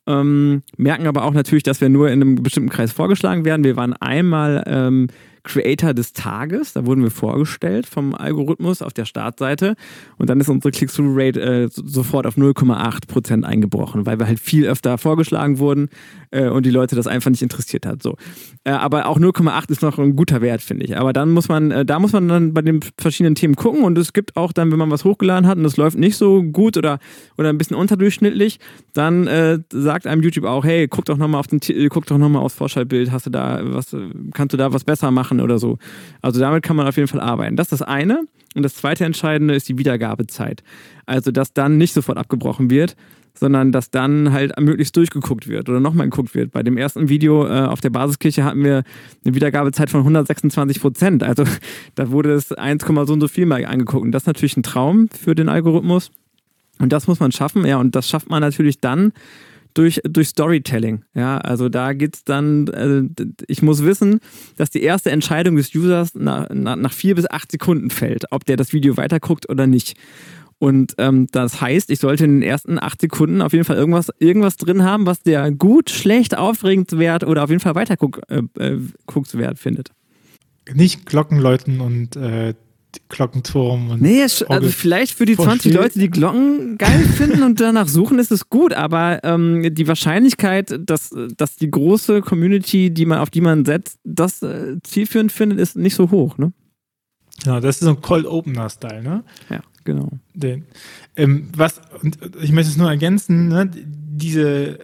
Ähm, merken aber auch natürlich, dass wir nur in einem bestimmten Kreis vorgeschlagen werden. Wir waren einmal ähm, Creator des Tages. Da wurden wir vorgestellt vom Algorithmus auf der Startseite. Und dann ist unsere Click-Through-Rate äh, sofort auf 0,8 Prozent eingebrochen, weil wir halt viel öfter vorgeschlagen wurden äh, und die Leute das einfach nicht interessiert hat. So. Äh, aber auch 0,8 ist noch ein guter Wert, finde ich. Aber dann muss man, äh, da muss man dann bei den verschiedenen Themen gucken und es gibt auch dann, wenn man was hochgeladen hat und es läuft nicht so gut oder, oder ein bisschen unterdurchschnittlich, dann äh, sagt einem YouTube auch, hey, guck doch nochmal auf den Titel, guck doch nochmal aufs Vorschaubild, hast du da was, kannst du da was besser machen oder so. Also damit kann man auf jeden Fall arbeiten. Das ist das eine. Und das zweite Entscheidende ist die Wiedergabezeit. Also, dass dann nicht sofort abgebrochen wird, sondern dass dann halt möglichst durchgeguckt wird oder nochmal geguckt wird. Bei dem ersten Video äh, auf der Basiskirche hatten wir eine Wiedergabezeit von 126 Prozent. Also da wurde es 1, so und so viel mal angeguckt. Und das ist natürlich ein Traum für den Algorithmus. Und das muss man schaffen. Ja, und das schafft man natürlich dann durch, durch Storytelling. Ja, also da geht es dann, also ich muss wissen, dass die erste Entscheidung des Users nach, nach, nach vier bis acht Sekunden fällt, ob der das Video weiterguckt oder nicht. Und ähm, das heißt, ich sollte in den ersten acht Sekunden auf jeden Fall irgendwas, irgendwas drin haben, was der gut, schlecht, aufregenswert oder auf jeden Fall weiterguckswert äh, äh, findet. Nicht Glockenläuten und äh, Glockenturm. Und nee, also vielleicht für die 20 Leute, die Glocken geil finden und danach suchen, ist es gut, aber ähm, die Wahrscheinlichkeit, dass, dass die große Community, die man, auf die man setzt, das äh, zielführend findet, ist nicht so hoch. Ne? Genau, das ist so ein Cold Opener Style, ne? Ja, genau. Den, ähm, was, und ich möchte es nur ergänzen, ne, diese,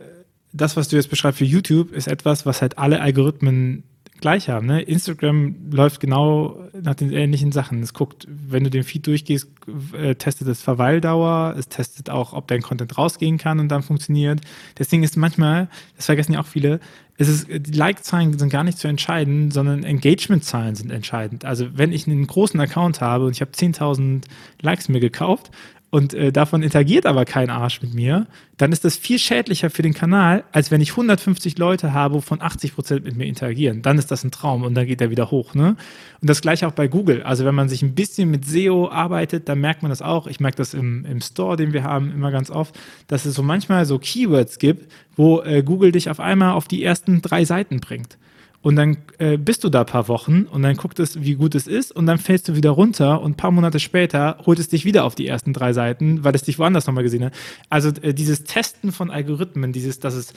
das, was du jetzt beschreibst für YouTube, ist etwas, was halt alle Algorithmen gleich haben. Ne? Instagram läuft genau nach den ähnlichen Sachen. Es guckt, wenn du den Feed durchgehst, äh, testet es Verweildauer, es testet auch, ob dein Content rausgehen kann und dann funktioniert. Deswegen ist manchmal, das vergessen ja auch viele, es ist, die Like-Zahlen sind gar nicht zu entscheiden, sondern Engagement-Zahlen sind entscheidend. Also wenn ich einen großen Account habe und ich habe 10.000 Likes mir gekauft und äh, davon interagiert aber kein Arsch mit mir, dann ist das viel schädlicher für den Kanal, als wenn ich 150 Leute habe, wovon 80 Prozent mit mir interagieren. Dann ist das ein Traum und dann geht er wieder hoch. Ne? Und das gleiche auch bei Google. Also wenn man sich ein bisschen mit SEO arbeitet, dann merkt man das auch. Ich merke das im, im Store, den wir haben, immer ganz oft, dass es so manchmal so Keywords gibt, wo äh, Google dich auf einmal auf die ersten drei Seiten bringt. Und dann äh, bist du da ein paar Wochen und dann guckt es, wie gut es ist und dann fällst du wieder runter und ein paar Monate später holt es dich wieder auf die ersten drei Seiten, weil es dich woanders nochmal gesehen hat. Also äh, dieses Testen von Algorithmen, dieses, dass es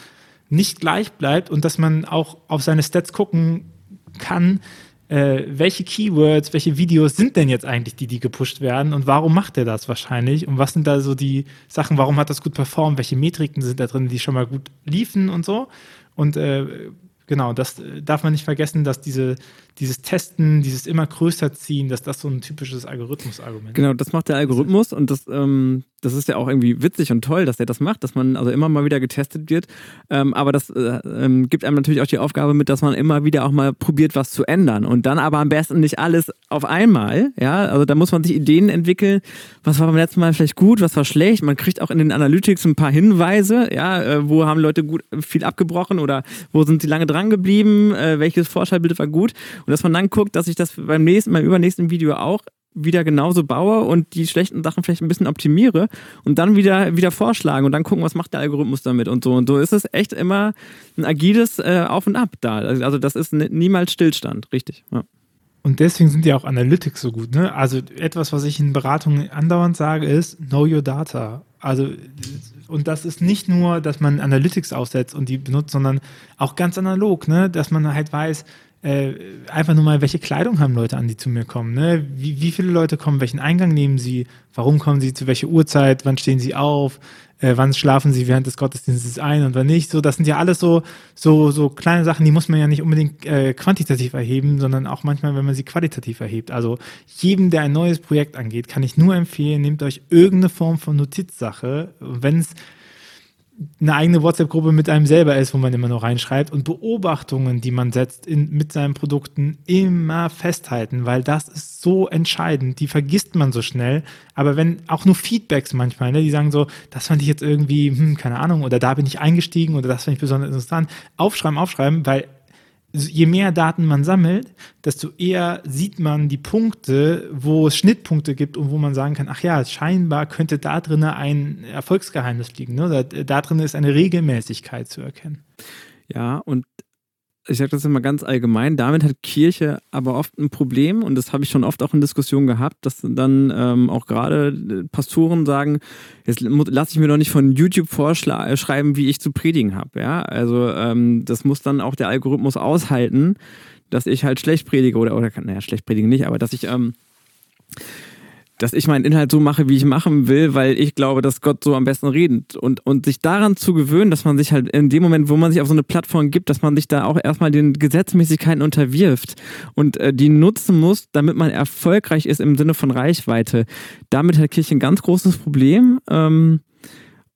nicht gleich bleibt und dass man auch auf seine Stats gucken kann, äh, welche Keywords, welche Videos sind denn jetzt eigentlich die, die gepusht werden und warum macht er das wahrscheinlich und was sind da so die Sachen, warum hat das gut performt, welche Metriken sind da drin, die schon mal gut liefen und so und äh, genau, das äh, darf man nicht vergessen, dass diese, dieses Testen, dieses immer größer ziehen, dass das so ein typisches Algorithmus-Argument ist. Genau, das macht der Algorithmus und das, ähm, das ist ja auch irgendwie witzig und toll, dass der das macht, dass man also immer mal wieder getestet wird. Ähm, aber das äh, ähm, gibt einem natürlich auch die Aufgabe mit, dass man immer wieder auch mal probiert, was zu ändern. Und dann aber am besten nicht alles auf einmal. Ja, also da muss man sich Ideen entwickeln. Was war beim letzten Mal vielleicht gut, was war schlecht? Man kriegt auch in den Analytics ein paar Hinweise, ja, äh, wo haben Leute gut viel abgebrochen oder wo sind sie lange dran geblieben, äh, welches Vorschaubild war gut. Und dass man dann guckt, dass ich das beim nächsten, beim übernächsten Video auch wieder genauso baue und die schlechten Sachen vielleicht ein bisschen optimiere und dann wieder, wieder vorschlagen und dann gucken, was macht der Algorithmus damit und so. Und so ist es echt immer ein agiles äh, Auf und Ab da. Also das ist niemals Stillstand, richtig. Ja. Und deswegen sind ja auch Analytics so gut. Ne? Also etwas, was ich in Beratungen andauernd sage, ist Know Your Data. Also und das ist nicht nur, dass man Analytics aufsetzt und die benutzt, sondern auch ganz analog, ne? dass man halt weiß, äh, einfach nur mal, welche Kleidung haben Leute an, die zu mir kommen. Ne? Wie, wie viele Leute kommen, welchen Eingang nehmen sie, warum kommen sie, zu welcher Uhrzeit, wann stehen sie auf, äh, wann schlafen sie während des Gottesdienstes ein und wann nicht. So, das sind ja alles so, so, so kleine Sachen, die muss man ja nicht unbedingt äh, quantitativ erheben, sondern auch manchmal, wenn man sie qualitativ erhebt. Also jedem, der ein neues Projekt angeht, kann ich nur empfehlen, nehmt euch irgendeine Form von Notizsache. Wenn es eine eigene WhatsApp-Gruppe mit einem selber ist, wo man immer noch reinschreibt und Beobachtungen, die man setzt in, mit seinen Produkten, immer festhalten, weil das ist so entscheidend. Die vergisst man so schnell. Aber wenn auch nur Feedbacks manchmal, ne, die sagen so, das fand ich jetzt irgendwie, hm, keine Ahnung, oder da bin ich eingestiegen oder das fand ich besonders interessant, aufschreiben, aufschreiben, weil je mehr Daten man sammelt, desto eher sieht man die Punkte, wo es Schnittpunkte gibt und wo man sagen kann, ach ja, scheinbar könnte da drin ein Erfolgsgeheimnis liegen. Ne? Da, da drin ist eine Regelmäßigkeit zu erkennen. Ja, und ich sage das immer ganz allgemein, damit hat Kirche aber oft ein Problem und das habe ich schon oft auch in Diskussionen gehabt, dass dann ähm, auch gerade äh, Pastoren sagen, jetzt lasse ich mir doch nicht von YouTube vorschreiben, wie ich zu predigen habe. Ja? Also ähm, das muss dann auch der Algorithmus aushalten, dass ich halt schlecht predige oder, oder naja, schlecht predige nicht, aber dass ich ähm, dass ich meinen Inhalt so mache, wie ich machen will, weil ich glaube, dass Gott so am besten redet. Und, und sich daran zu gewöhnen, dass man sich halt in dem Moment, wo man sich auf so eine Plattform gibt, dass man sich da auch erstmal den Gesetzmäßigkeiten unterwirft und äh, die nutzen muss, damit man erfolgreich ist im Sinne von Reichweite. Damit hat Kirche ein ganz großes Problem. Ähm,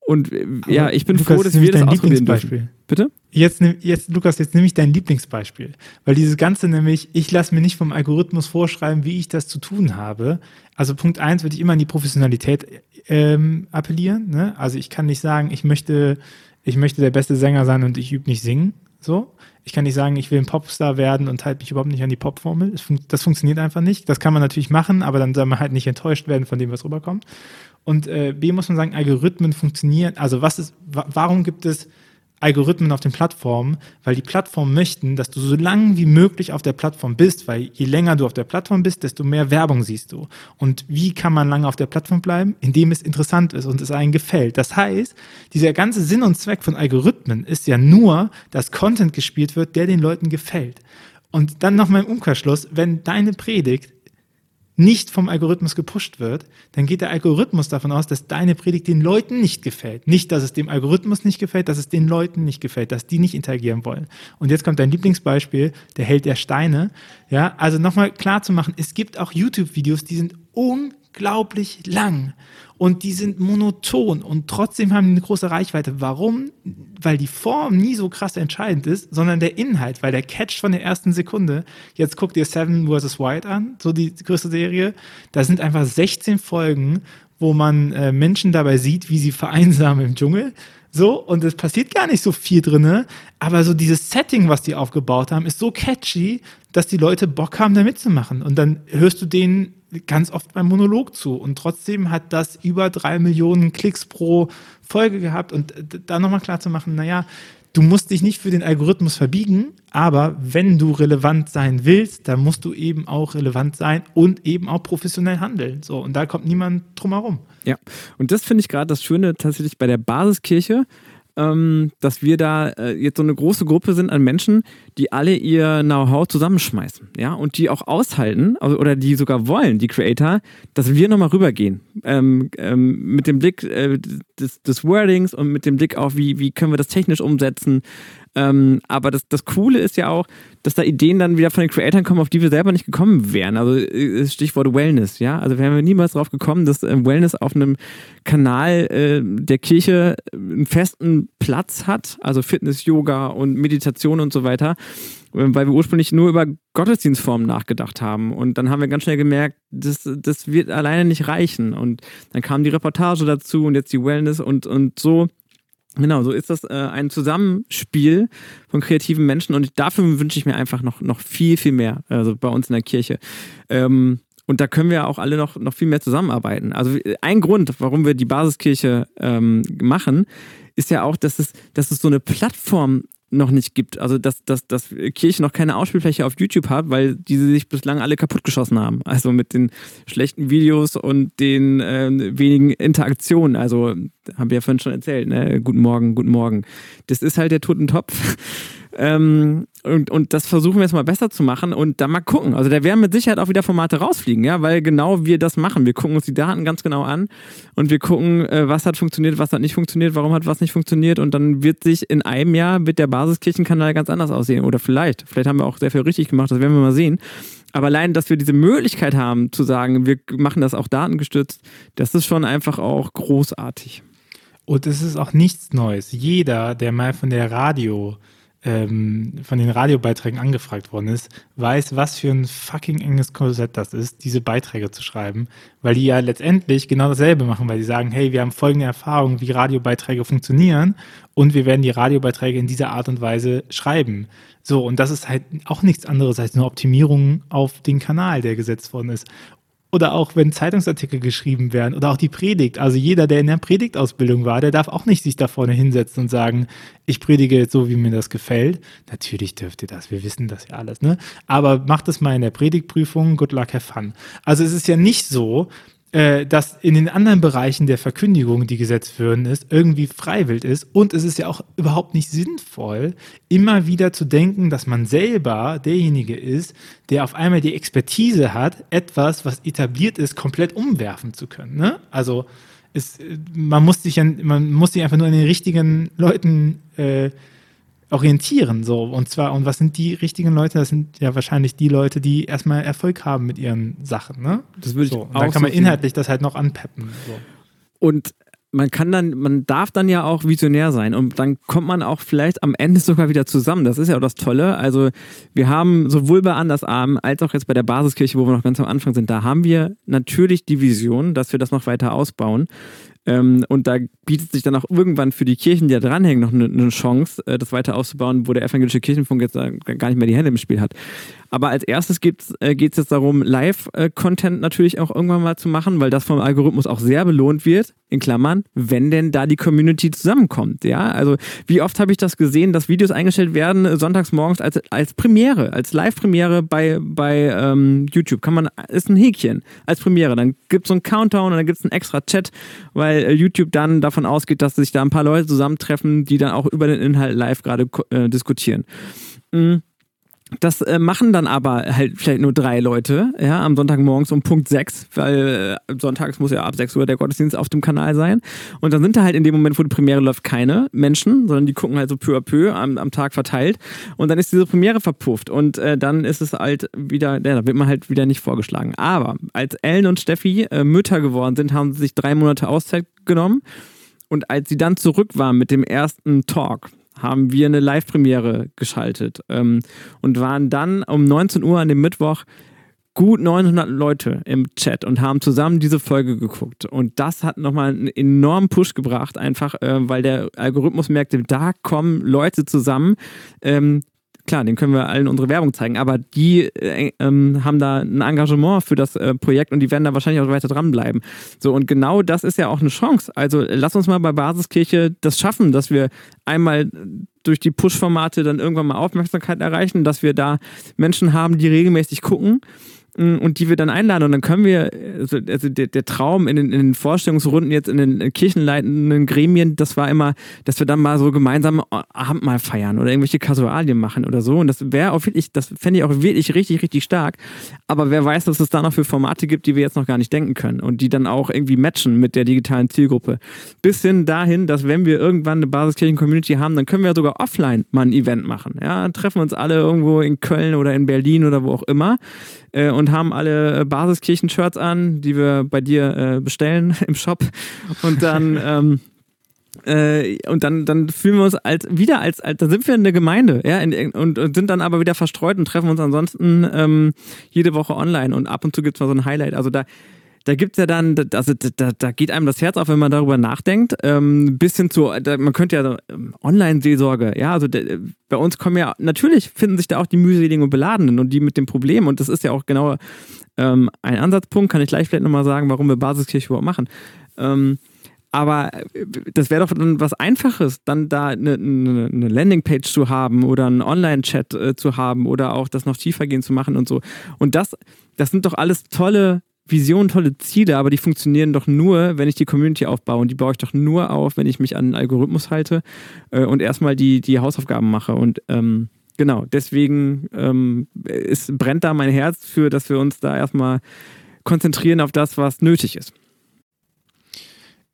und äh, ja, ich bin Lukas, froh, dass wir das ausprobieren dürfen. Bitte? Jetzt, jetzt, Lukas, jetzt nehme ich dein Lieblingsbeispiel. Weil dieses Ganze nämlich, ich lasse mir nicht vom Algorithmus vorschreiben, wie ich das zu tun habe. Also Punkt eins würde ich immer an die Professionalität ähm, appellieren. Ne? Also ich kann nicht sagen, ich möchte, ich möchte der beste Sänger sein und ich übe nicht singen. So. Ich kann nicht sagen, ich will ein Popstar werden und halte mich überhaupt nicht an die Popformel. Das, fun das funktioniert einfach nicht. Das kann man natürlich machen, aber dann soll man halt nicht enttäuscht werden von dem, was rüberkommt. Und äh, B muss man sagen, Algorithmen funktionieren. Also was ist, warum gibt es Algorithmen auf den Plattformen? Weil die Plattformen möchten, dass du so lange wie möglich auf der Plattform bist, weil je länger du auf der Plattform bist, desto mehr Werbung siehst du. Und wie kann man lange auf der Plattform bleiben? Indem es interessant ist und es einem gefällt. Das heißt, dieser ganze Sinn und Zweck von Algorithmen ist ja nur, dass Content gespielt wird, der den Leuten gefällt. Und dann noch mal im Umkehrschluss, wenn deine Predigt nicht vom Algorithmus gepusht wird, dann geht der Algorithmus davon aus, dass deine Predigt den Leuten nicht gefällt. Nicht, dass es dem Algorithmus nicht gefällt, dass es den Leuten nicht gefällt, dass die nicht interagieren wollen. Und jetzt kommt dein Lieblingsbeispiel, der Held der Steine. Ja, also nochmal klar zu machen, es gibt auch YouTube-Videos, die sind unglaublich lang und die sind monoton und trotzdem haben die eine große Reichweite. Warum? Weil die Form nie so krass entscheidend ist, sondern der Inhalt, weil der Catch von der ersten Sekunde. Jetzt guckt ihr Seven vs. White an, so die größte Serie. Da sind einfach 16 Folgen, wo man äh, Menschen dabei sieht, wie sie vereinsamen im Dschungel. So, und es passiert gar nicht so viel drinne, aber so dieses Setting, was die aufgebaut haben, ist so catchy, dass die Leute Bock haben, da mitzumachen. Und dann hörst du denen ganz oft beim Monolog zu. Und trotzdem hat das über drei Millionen Klicks pro Folge gehabt. Und da nochmal klar zu machen, naja, du musst dich nicht für den Algorithmus verbiegen, aber wenn du relevant sein willst, dann musst du eben auch relevant sein und eben auch professionell handeln. So, und da kommt niemand drum herum. Ja, und das finde ich gerade das Schöne tatsächlich bei der Basiskirche, ähm, dass wir da äh, jetzt so eine große Gruppe sind an Menschen, die alle ihr Know-how zusammenschmeißen, ja, und die auch aushalten also, oder die sogar wollen, die Creator, dass wir nochmal rübergehen ähm, ähm, mit dem Blick äh, des, des Wordings und mit dem Blick auf, wie, wie können wir das technisch umsetzen. Ähm, aber das, das Coole ist ja auch, dass da Ideen dann wieder von den Creatoren kommen, auf die wir selber nicht gekommen wären. Also äh, Stichwort Wellness, ja. Also wären wir niemals drauf gekommen, dass äh, Wellness auf einem Kanal äh, der Kirche einen festen Platz hat, also Fitness, Yoga und Meditation und so weiter weil wir ursprünglich nur über Gottesdienstformen nachgedacht haben. Und dann haben wir ganz schnell gemerkt, das, das wird alleine nicht reichen. Und dann kam die Reportage dazu und jetzt die Wellness und, und so. Genau, so ist das äh, ein Zusammenspiel von kreativen Menschen und dafür wünsche ich mir einfach noch, noch viel, viel mehr, also bei uns in der Kirche. Ähm, und da können wir auch alle noch, noch viel mehr zusammenarbeiten. Also ein Grund, warum wir die Basiskirche ähm, machen, ist ja auch, dass es, dass es so eine Plattform noch nicht gibt. Also dass, dass, dass Kirche noch keine Ausspielfläche auf YouTube hat, weil diese sich bislang alle kaputtgeschossen haben. Also mit den schlechten Videos und den äh, wenigen Interaktionen. Also haben wir ja vorhin schon erzählt, ne? Guten Morgen, guten Morgen. Das ist halt der Totentopf. Ähm, und, und das versuchen wir jetzt mal besser zu machen und dann mal gucken. Also da werden mit Sicherheit auch wieder Formate rausfliegen, ja, weil genau wir das machen. Wir gucken uns die Daten ganz genau an und wir gucken, äh, was hat funktioniert, was hat nicht funktioniert, warum hat was nicht funktioniert und dann wird sich in einem Jahr wird der Basiskirchenkanal ganz anders aussehen. Oder vielleicht, vielleicht haben wir auch sehr viel richtig gemacht, das werden wir mal sehen. Aber allein, dass wir diese Möglichkeit haben zu sagen, wir machen das auch datengestützt, das ist schon einfach auch großartig. Und es ist auch nichts Neues. Jeder, der mal von der Radio ähm, von den Radiobeiträgen angefragt worden ist, weiß, was für ein fucking enges Korsett das ist, diese Beiträge zu schreiben, weil die ja letztendlich genau dasselbe machen, weil die sagen, hey, wir haben folgende Erfahrung, wie Radiobeiträge funktionieren und wir werden die Radiobeiträge in dieser Art und Weise schreiben. So, und das ist halt auch nichts anderes als eine Optimierung auf den Kanal, der gesetzt worden ist oder auch wenn Zeitungsartikel geschrieben werden oder auch die Predigt. Also jeder, der in der Predigtausbildung war, der darf auch nicht sich da vorne hinsetzen und sagen, ich predige jetzt so, wie mir das gefällt. Natürlich dürft ihr das, wir wissen das ja alles, ne? Aber macht es mal in der Predigtprüfung, good luck, have fun. Also es ist ja nicht so, äh, dass in den anderen Bereichen der Verkündigung, die gesetzt werden, ist, irgendwie freiwillig ist. Und es ist ja auch überhaupt nicht sinnvoll, immer wieder zu denken, dass man selber derjenige ist, der auf einmal die Expertise hat, etwas, was etabliert ist, komplett umwerfen zu können. Ne? Also es, man muss sich man muss sich einfach nur an den richtigen Leuten äh, orientieren. So. Und zwar, und was sind die richtigen Leute? Das sind ja wahrscheinlich die Leute, die erstmal Erfolg haben mit ihren Sachen. Ne? Das würde ich so. auch Da kann man so inhaltlich das halt noch anpeppen. So. Und man kann dann, man darf dann ja auch visionär sein und dann kommt man auch vielleicht am Ende sogar wieder zusammen. Das ist ja auch das Tolle. Also wir haben sowohl bei Andersarm als auch jetzt bei der Basiskirche, wo wir noch ganz am Anfang sind, da haben wir natürlich die Vision, dass wir das noch weiter ausbauen. Ähm, und da bietet sich dann auch irgendwann für die Kirchen, die da dranhängen, noch eine, eine Chance, äh, das weiter auszubauen, wo der evangelische Kirchenfunk jetzt gar nicht mehr die Hände im Spiel hat. Aber als erstes geht es äh, jetzt darum, Live-Content natürlich auch irgendwann mal zu machen, weil das vom Algorithmus auch sehr belohnt wird, in Klammern, wenn denn da die Community zusammenkommt. Ja, also wie oft habe ich das gesehen, dass Videos eingestellt werden, äh, sonntags morgens als, als Premiere, als Live-Premiere bei, bei ähm, YouTube. Kann man, ist ein Häkchen als Premiere. Dann gibt es so einen Countdown und dann gibt es einen extra Chat, weil äh, YouTube dann davon ausgeht, dass sich da ein paar Leute zusammentreffen, die dann auch über den Inhalt live gerade äh, diskutieren. Mhm. Das äh, machen dann aber halt vielleicht nur drei Leute, ja, am Sonntagmorgens um Punkt sechs, weil äh, sonntags muss ja ab sechs Uhr der Gottesdienst auf dem Kanal sein. Und dann sind da halt in dem Moment, wo die Premiere läuft, keine Menschen, sondern die gucken halt so peu à peu am, am Tag verteilt. Und dann ist diese Premiere verpufft. Und äh, dann ist es halt wieder, ja, da wird man halt wieder nicht vorgeschlagen. Aber als Ellen und Steffi äh, Mütter geworden sind, haben sie sich drei Monate Auszeit genommen. Und als sie dann zurück waren mit dem ersten Talk, haben wir eine Live-Premiere geschaltet ähm, und waren dann um 19 Uhr an dem Mittwoch gut 900 Leute im Chat und haben zusammen diese Folge geguckt. Und das hat nochmal einen enormen Push gebracht, einfach äh, weil der Algorithmus merkte, da kommen Leute zusammen, ähm, klar, den können wir allen unsere Werbung zeigen, aber die äh, ähm, haben da ein Engagement für das äh, Projekt und die werden da wahrscheinlich auch weiter dranbleiben. So, und genau das ist ja auch eine Chance. Also lass uns mal bei Basiskirche das schaffen, dass wir einmal durch die Push-Formate dann irgendwann mal Aufmerksamkeit erreichen, dass wir da Menschen haben, die regelmäßig gucken und die wir dann einladen. Und dann können wir, also, also der, der, Traum in den, in den, Vorstellungsrunden jetzt in den kirchenleitenden Gremien, das war immer, dass wir dann mal so gemeinsam Abendmahl feiern oder irgendwelche Kasualien machen oder so. Und das wäre auch wirklich, das fände ich auch wirklich richtig, richtig stark. Aber wer weiß, dass es da noch für Formate gibt, die wir jetzt noch gar nicht denken können und die dann auch irgendwie matchen mit der digitalen Zielgruppe. Bis hin dahin, dass wenn wir irgendwann eine Basiskirchen-Community haben, dann können wir sogar offline mal ein Event machen. Ja, treffen uns alle irgendwo in Köln oder in Berlin oder wo auch immer äh, und haben alle äh, Basiskirchen-Shirts an, die wir bei dir äh, bestellen im Shop. Und dann, ähm, äh, und dann, dann fühlen wir uns als, wieder als, als, da sind wir eine Gemeinde, ja, in, und, und, sind dann aber wieder verstreut und treffen uns ansonsten ähm, jede Woche online und ab und zu gibt es mal so ein Highlight. Also da, da gibt es ja dann, also da, da geht einem das Herz auf, wenn man darüber nachdenkt. Ähm, bis hin zu, da, man könnte ja ähm, Online-Seelsorge, ja, also de, bei uns kommen ja, natürlich finden sich da auch die mühseligen und Beladenen und die mit dem Problem und das ist ja auch genau ähm, ein Ansatzpunkt, kann ich gleich vielleicht nochmal sagen, warum wir Basiskirche überhaupt machen. Ähm, aber äh, das wäre doch dann was Einfaches, dann da eine, eine, Landingpage zu haben oder einen Online-Chat äh, zu haben oder auch das noch tiefer gehen zu machen und so. Und das, das sind doch alles tolle Visionen, tolle Ziele, aber die funktionieren doch nur, wenn ich die Community aufbaue. Und die baue ich doch nur auf, wenn ich mich an einen Algorithmus halte äh, und erstmal die, die Hausaufgaben mache. Und ähm, genau, deswegen ähm, ist, brennt da mein Herz für, dass wir uns da erstmal konzentrieren auf das, was nötig ist.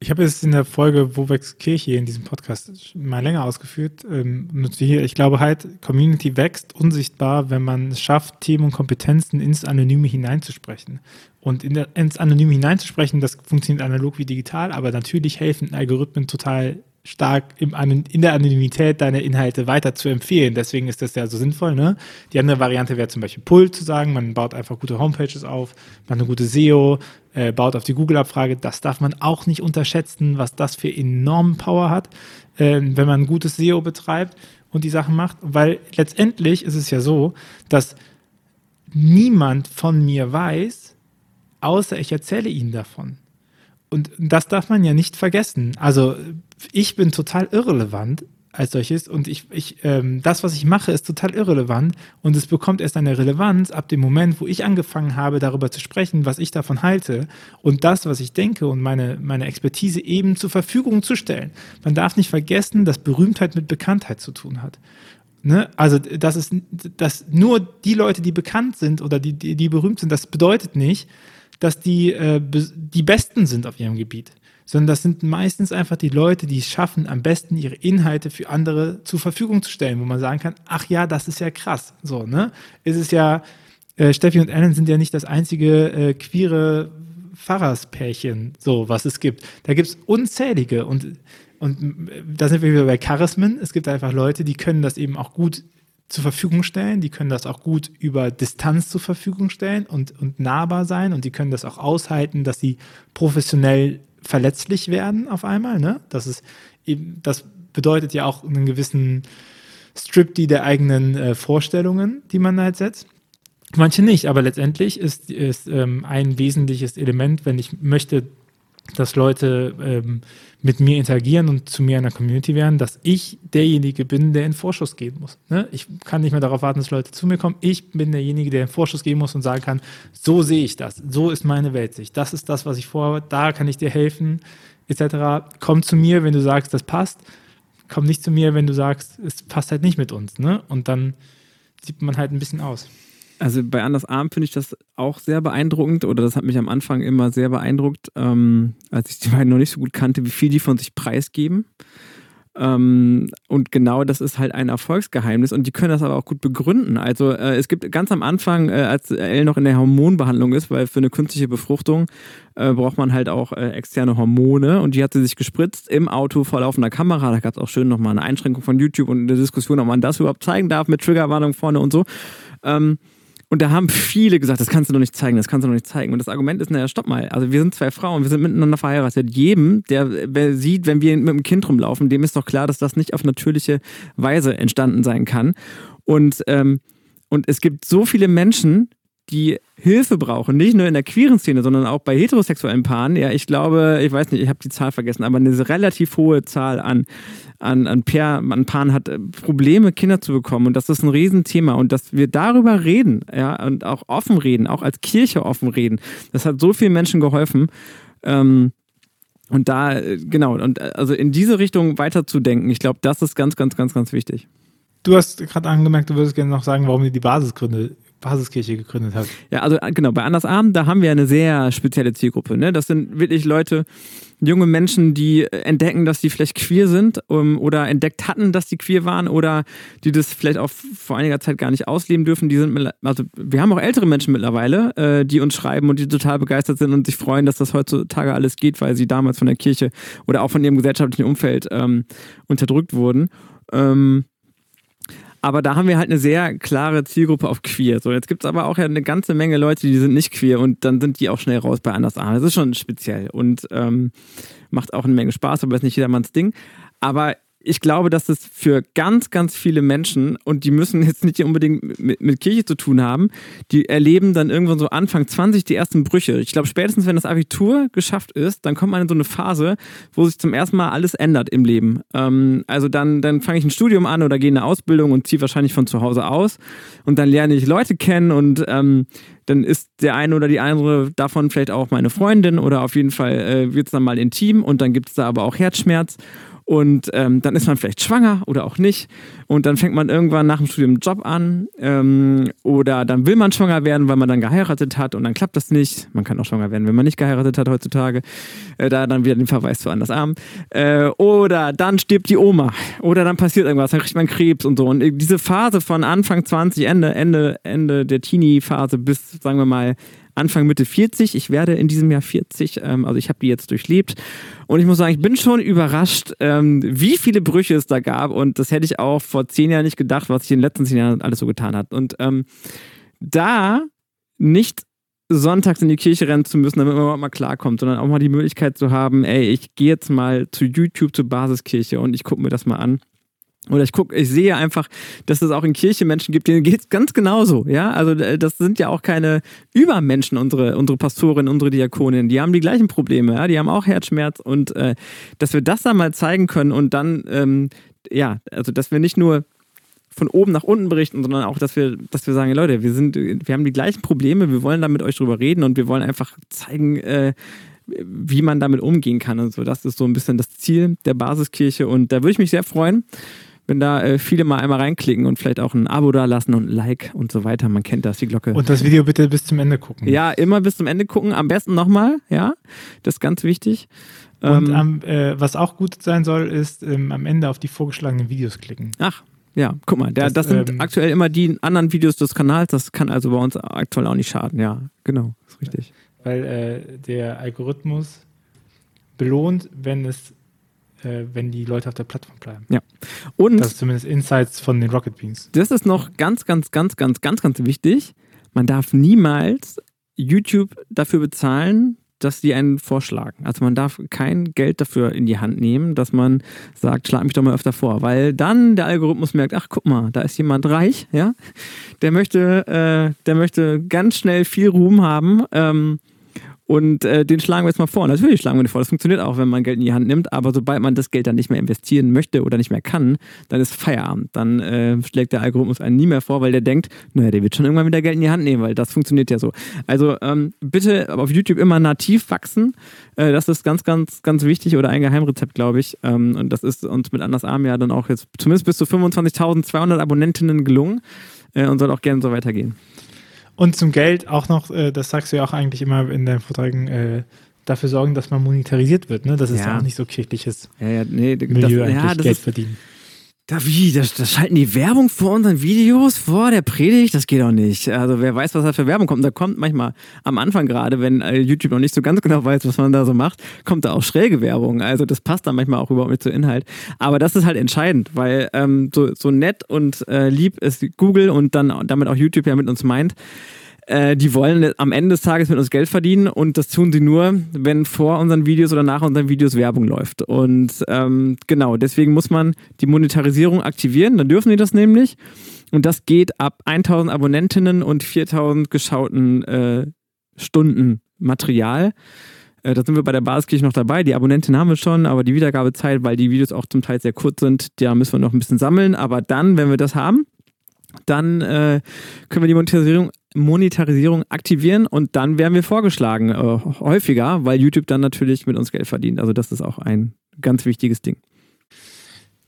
Ich habe es in der Folge Wo wächst Kirche in diesem Podcast mal länger ausgeführt. Ähm, ich glaube halt, Community wächst unsichtbar, wenn man es schafft, Themen und Kompetenzen ins Anonyme hineinzusprechen. Und in der, ins Anonyme hineinzusprechen, das funktioniert analog wie digital, aber natürlich helfen Algorithmen total stark im, in der Anonymität deine Inhalte weiter zu empfehlen. Deswegen ist das ja so sinnvoll. Ne? Die andere Variante wäre zum Beispiel Pull zu sagen, man baut einfach gute Homepages auf, man eine gute SEO, äh, baut auf die Google-Abfrage. Das darf man auch nicht unterschätzen, was das für enormen Power hat, äh, wenn man ein gutes SEO betreibt und die Sachen macht. Weil letztendlich ist es ja so, dass niemand von mir weiß, außer ich erzähle ihnen davon. Und das darf man ja nicht vergessen. Also ich bin total irrelevant als solches und ich, ich ähm, das, was ich mache, ist total irrelevant und es bekommt erst eine Relevanz ab dem Moment, wo ich angefangen habe, darüber zu sprechen, was ich davon halte und das, was ich denke und meine, meine Expertise eben zur Verfügung zu stellen. Man darf nicht vergessen, dass Berühmtheit mit Bekanntheit zu tun hat. Ne? Also das ist dass nur die Leute, die bekannt sind oder die, die, die berühmt sind, das bedeutet nicht, dass die äh, die Besten sind auf ihrem Gebiet, sondern das sind meistens einfach die Leute, die es schaffen, am besten ihre Inhalte für andere zur Verfügung zu stellen, wo man sagen kann, ach ja, das ist ja krass. So, ne? Es ist ja, äh, Steffi und Ellen sind ja nicht das einzige äh, queere Pfarrerspärchen, so was es gibt. Da gibt es unzählige und und äh, da sind wir wieder bei Charismen. Es gibt einfach Leute, die können das eben auch gut zur Verfügung stellen. Die können das auch gut über Distanz zur Verfügung stellen und, und nahbar sein. Und die können das auch aushalten, dass sie professionell verletzlich werden auf einmal. Ne? Das, ist eben, das bedeutet ja auch einen gewissen Strip die der eigenen äh, Vorstellungen, die man halt setzt. Manche nicht, aber letztendlich ist, ist ähm, ein wesentliches Element, wenn ich möchte, dass Leute ähm, mit mir interagieren und zu mir in der Community werden, dass ich derjenige bin, der in Vorschuss gehen muss. Ne? Ich kann nicht mehr darauf warten, dass Leute zu mir kommen. Ich bin derjenige, der in Vorschuss gehen muss und sagen kann, so sehe ich das, so ist meine Weltsicht, das ist das, was ich vorhabe, da kann ich dir helfen, etc. Komm zu mir, wenn du sagst, das passt. Komm nicht zu mir, wenn du sagst, es passt halt nicht mit uns. Ne? Und dann sieht man halt ein bisschen aus. Also bei Anders Arm finde ich das auch sehr beeindruckend oder das hat mich am Anfang immer sehr beeindruckt, ähm, als ich die beiden noch nicht so gut kannte, wie viel die von sich preisgeben. Ähm, und genau das ist halt ein Erfolgsgeheimnis und die können das aber auch gut begründen. Also äh, es gibt ganz am Anfang, äh, als Elle noch in der Hormonbehandlung ist, weil für eine künstliche Befruchtung äh, braucht man halt auch äh, externe Hormone und die hat sie sich gespritzt im Auto vor laufender Kamera. Da gab es auch schön nochmal eine Einschränkung von YouTube und eine Diskussion, ob man das überhaupt zeigen darf mit Triggerwarnung vorne und so. Ähm, Und da haben viele gesagt, das kannst du doch nicht zeigen, das kannst du doch nicht zeigen. Und das Argument ist, naja, stopp mal. Also wir sind zwei Frauen, wir sind miteinander verheiratet. Jedem, der, sieht, wenn wir mit dem Kind rumlaufen, dem ist doch klar, dass das nicht auf natürliche Weise entstanden sein kann. Und, ähm, und es gibt so viele Menschen, die Hilfe brauchen, nicht nur in der queeren Szene, sondern auch bei heterosexuellen Paaren. Ja, ich glaube, ich weiß nicht, ich habe die Zahl vergessen, aber eine relativ hohe Zahl an, an, an, Pair, an Paaren hat äh, Probleme, Kinder zu bekommen. Und das ist ein Riesenthema. Und dass wir darüber reden, ja, und auch offen reden, auch als Kirche offen reden, das hat so vielen Menschen geholfen. Ähm, und da, äh, genau, und äh, also in diese Richtung weiterzudenken, ich glaube, das ist ganz, ganz, ganz, ganz wichtig. Du hast gerade angemerkt, du würdest gerne noch sagen, warum ihr die Basisgründe Basiskirche gegründet hat. Ja, also äh, genau, bei Andersabend, da haben wir eine sehr spezielle Zielgruppe. Ne? Das sind wirklich Leute, junge Menschen, die äh, entdecken, dass sie vielleicht queer sind um, oder entdeckt hatten, dass sie queer waren oder die das vielleicht auch vor einiger Zeit gar nicht ausleben dürfen. Die sind, also wir haben auch ältere Menschen mittlerweile, äh, die uns schreiben und die total begeistert sind und sich freuen, dass das heutzutage alles geht, weil sie damals von der Kirche oder auch von ihrem gesellschaftlichen Umfeld ähm, unterdrückt wurden. Ähm, aber da haben wir halt eine sehr klare Zielgruppe auf queer. So, jetzt gibt es aber auch ja eine ganze Menge Leute, die sind nicht queer und dann sind die auch schnell raus bei Andersarm. Das ist schon speziell und ähm, macht auch eine Menge Spaß, aber ist nicht jedermanns Ding. Aber ich glaube, dass es für ganz, ganz viele Menschen, und die müssen jetzt nicht unbedingt mit, mit, Kirche zu tun haben, die erleben dann irgendwann so Anfang 20 die ersten Brüche. Ich glaube, spätestens wenn das Abitur geschafft ist, dann kommt man in so eine Phase, wo sich zum ersten Mal alles ändert im Leben. Ähm, also dann, dann fange ich ein Studium an oder gehe in eine Ausbildung und ziehe wahrscheinlich von zu Hause aus. Und dann lerne ich Leute kennen und ähm, dann ist der eine oder die andere davon vielleicht auch meine Freundin oder auf jeden Fall äh, wird es dann mal intim und dann gibt es da aber auch Herzschmerz. Und ähm, dann ist man vielleicht schwanger oder auch nicht. Und dann fängt man irgendwann nach dem Studium einen Job an. Ähm, oder dann will man schwanger werden, weil man dann geheiratet hat und dann klappt das nicht. Man kann auch schwanger werden, wenn man nicht geheiratet hat heutzutage. Äh, da dann wieder den Verweis zu anders arm. Äh, oder dann stirbt die Oma. Oder dann passiert irgendwas, dann kriegt man Krebs und so. Und diese Phase von Anfang 20, Ende, Ende, Ende der Teenie-Phase bis, sagen wir mal, Anfang Mitte 40. Ich werde in diesem Jahr 40, ähm, also ich habe die jetzt durchlebt. Und ich muss sagen, ich bin schon überrascht, ähm, wie viele Brüche es da gab. Und das hätte ich auch vor zehn Jahren nicht gedacht, was sich in den letzten zehn Jahren alles so getan hat. Und ähm, da nicht sonntags in die Kirche rennen zu müssen, damit man mal klarkommt, sondern auch mal die Möglichkeit zu haben, ey, ich gehe jetzt mal zu YouTube, zur Basiskirche und ich gucke mir das mal an. Oder ich gucke, ich sehe einfach, dass es auch in Kirche Menschen gibt, denen geht es ganz genauso. Ja, also äh, das sind ja auch keine Übermenschen, unsere, unsere Pastorin, unsere Diakonin. Die haben die gleichen Probleme, ja, die haben auch Herzschmerz und äh, dass wir das dann mal zeigen können und dann, ähm, ja, also dass wir nicht nur von oben nach unten berichten, sondern auch, dass wir, dass wir sagen, Leute, wir sind, wir haben die gleichen Probleme, wir wollen da mit euch drüber reden und wir wollen einfach zeigen, äh, wie man damit umgehen kann und so. Das ist so ein bisschen das Ziel der Basiskirche und da würde ich mich sehr freuen, wenn da äh, viele mal einmal reinklicken und vielleicht auch ein Abo da lassen und ein Like und so weiter. Man kennt das, die Glocke. Und das Video bitte bis zum Ende gucken. Ja, immer bis zum Ende gucken. Am besten nochmal, ja. Das ist ganz wichtig. Und ähm, äh, was auch gut sein soll, ist ähm, am Ende auf die vorgeschlagenen Videos klicken. Ach, ja, guck mal, der, das, das, sind ähm, aktuell immer die anderen Videos des Kanals. Das kann also bei uns aktuell auch nicht schaden. Ja, genau, ist richtig. Weil äh, der Algorithmus belohnt, wenn es äh, wenn die Leute auf der Plattform bleiben. Ja. Und das ist zumindest Insights von den Rocket Beans. Das ist noch ganz, ganz, ganz, ganz, ganz, ganz wichtig. Man darf niemals YouTube dafür bezahlen, dass die einen vorschlagen. Also man darf kein Geld dafür in die Hand nehmen, dass man sagt, schlag mich doch mal öfter vor, weil dann der Algorithmus merkt, ach guck mal, da ist jemand reich, ja, der möchte, äh, der möchte ganz schnell viel Ruhm haben. Ähm, und äh, den schlagen wir jetzt mal vor. Natürlich schlagen wir den vor. Das funktioniert auch, wenn man Geld in die Hand nimmt. Aber sobald man das Geld dann nicht mehr investieren möchte oder nicht mehr kann, dann ist Feierabend. Dann äh, schlägt der Algorithmus einen nie mehr vor, weil der denkt, naja, der wird schon irgendwann wieder Geld in die Hand nehmen, weil das funktioniert ja so. Also ähm, bitte auf YouTube immer nativ wachsen. Äh, das ist ganz, ganz, ganz wichtig oder ein Geheimrezept, glaube ich. Ähm, und das ist uns mit Anders Arm ja dann auch jetzt zumindest bis zu 25.200 Abonnentinnen gelungen äh, und soll auch gerne so weitergehen. Und zum Geld auch noch, äh, das sagst du ja auch eigentlich immer in deinen Vorträgen, äh, dafür sorgen, dass man monetarisiert wird. Ne? Das ist ja, ja auch nicht so kirchliches ja, ja, nee, Milieu das, eigentlich, ja, Geld ist, verdienen. Da wie, das, das schalten die Werbung vor unseren Videos, vor der Predigt? Das geht doch nicht. Also wer weiß, was da für Werbung kommt. Da kommt manchmal am Anfang gerade, wenn äh, YouTube noch nicht so ganz genau weiß, was man da so macht, kommt da auch schräge Werbung. Also das passt dann manchmal auch überhaupt nicht zum Inhalt. Aber das ist halt entscheidend, weil ähm, so, so nett und äh, lieb ist Google und dann damit auch YouTube ja mit uns meint. Äh, die wollen am Ende des Tages mit uns Geld verdienen und das tun sie nur, wenn vor unseren Videos oder nach unseren Videos Werbung läuft. Und ähm, genau, deswegen muss man die Monetarisierung aktivieren, dann dürfen die das nämlich. Und das geht ab 1000 Abonnentinnen und 4000 geschauten äh, Stunden Material. Äh, da sind wir bei der Basiskirche noch dabei. Die Abonnentinnen haben wir schon, aber die Wiedergabezeit, weil die Videos auch zum Teil sehr kurz sind, da müssen wir noch ein bisschen sammeln. Aber dann, wenn wir das haben, dann äh, können wir die Monetarisierung, Monetarisierung aktivieren und dann werden wir vorgeschlagen, äh, häufiger, weil YouTube dann natürlich mit uns Geld verdient. Also das ist auch ein ganz wichtiges Ding.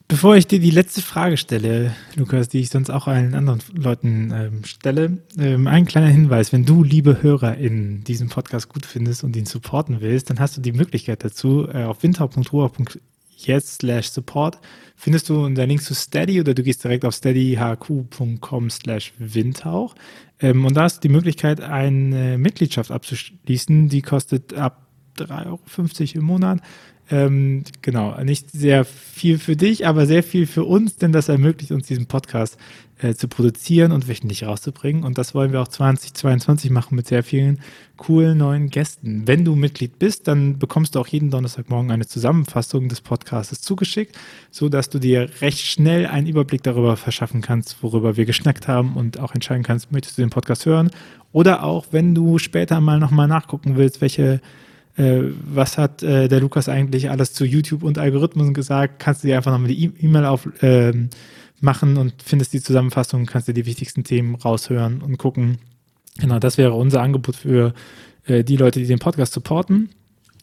Bevor ich dir die letzte Frage stelle, Lukas, die ich sonst auch allen anderen Leuten ähm, stelle, ähm, ein kleiner Hinweis. Wenn du, liebe Hörer, in diesem Podcast gut findest und ihn supporten willst, dann hast du die Möglichkeit dazu, äh, auf winter.ruhr.jetzt slash support findest du unter Link zu Steady oder du gehst direkt auf steadyhq.com slash windhauch. Ähm, und da du die Möglichkeit, eine Mitgliedschaft abzuschließen. Die kostet ab 3,50 Euro im Monat. Ähm, genau, nicht sehr viel für dich, aber sehr viel für uns, denn das ermöglicht uns, diesen Podcast äh, zu produzieren und wöchentlich rauszubringen. Und das wollen wir auch 2022 machen mit sehr vielen coolen neuen Gästen. Wenn du Mitglied bist, dann bekommst du auch jeden Donnerstagmorgen eine Zusammenfassung des Podcasts zugeschickt, so dass du dir recht schnell einen Überblick darüber verschaffen kannst, worüber wir geschnackt haben und auch entscheiden kannst, möchtest du den Podcast hören oder auch, wenn du später mal nochmal nachgucken willst, welche äh, was hat äh, der Lukas eigentlich alles zu YouTube und Algorithmen gesagt, kannst du dir einfach nochmal die E-Mail auf äh, machen und findest die Zusammenfassung, kannst dir die wichtigsten Themen raushören und gucken. Genau, das wäre unser Angebot für äh, die Leute, die den Podcast supporten.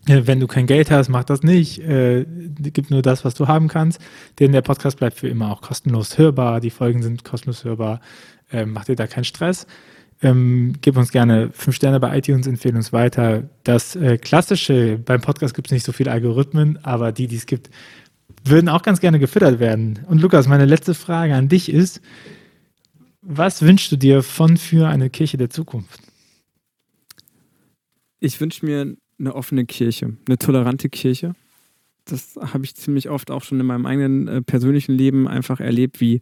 Äh, wenn du kein Geld hast, mach das nicht. Äh, gib nur das, was du haben kannst. Denn der Podcast bleibt für immer auch kostenlos hörbar. Die Folgen sind kostenlos hörbar. Mach dir da keinen Stress. Ähm, gib uns gerne fünf Sterne bei iTunes, empfehle uns weiter. Das äh, Klassische, beim Podcast gibt es nicht so viele Algorithmen, aber die, die es gibt, würden auch ganz gerne gefüttert werden. Und Lukas, meine letzte Frage an dich ist, was wünschst du dir von für eine Kirche der Zukunft? Ich wünsche mir eine offene Kirche, eine tolerante Kirche. Das habe ich ziemlich oft auch schon in meinem eigenen äh, persönlichen Leben einfach erlebt, wie,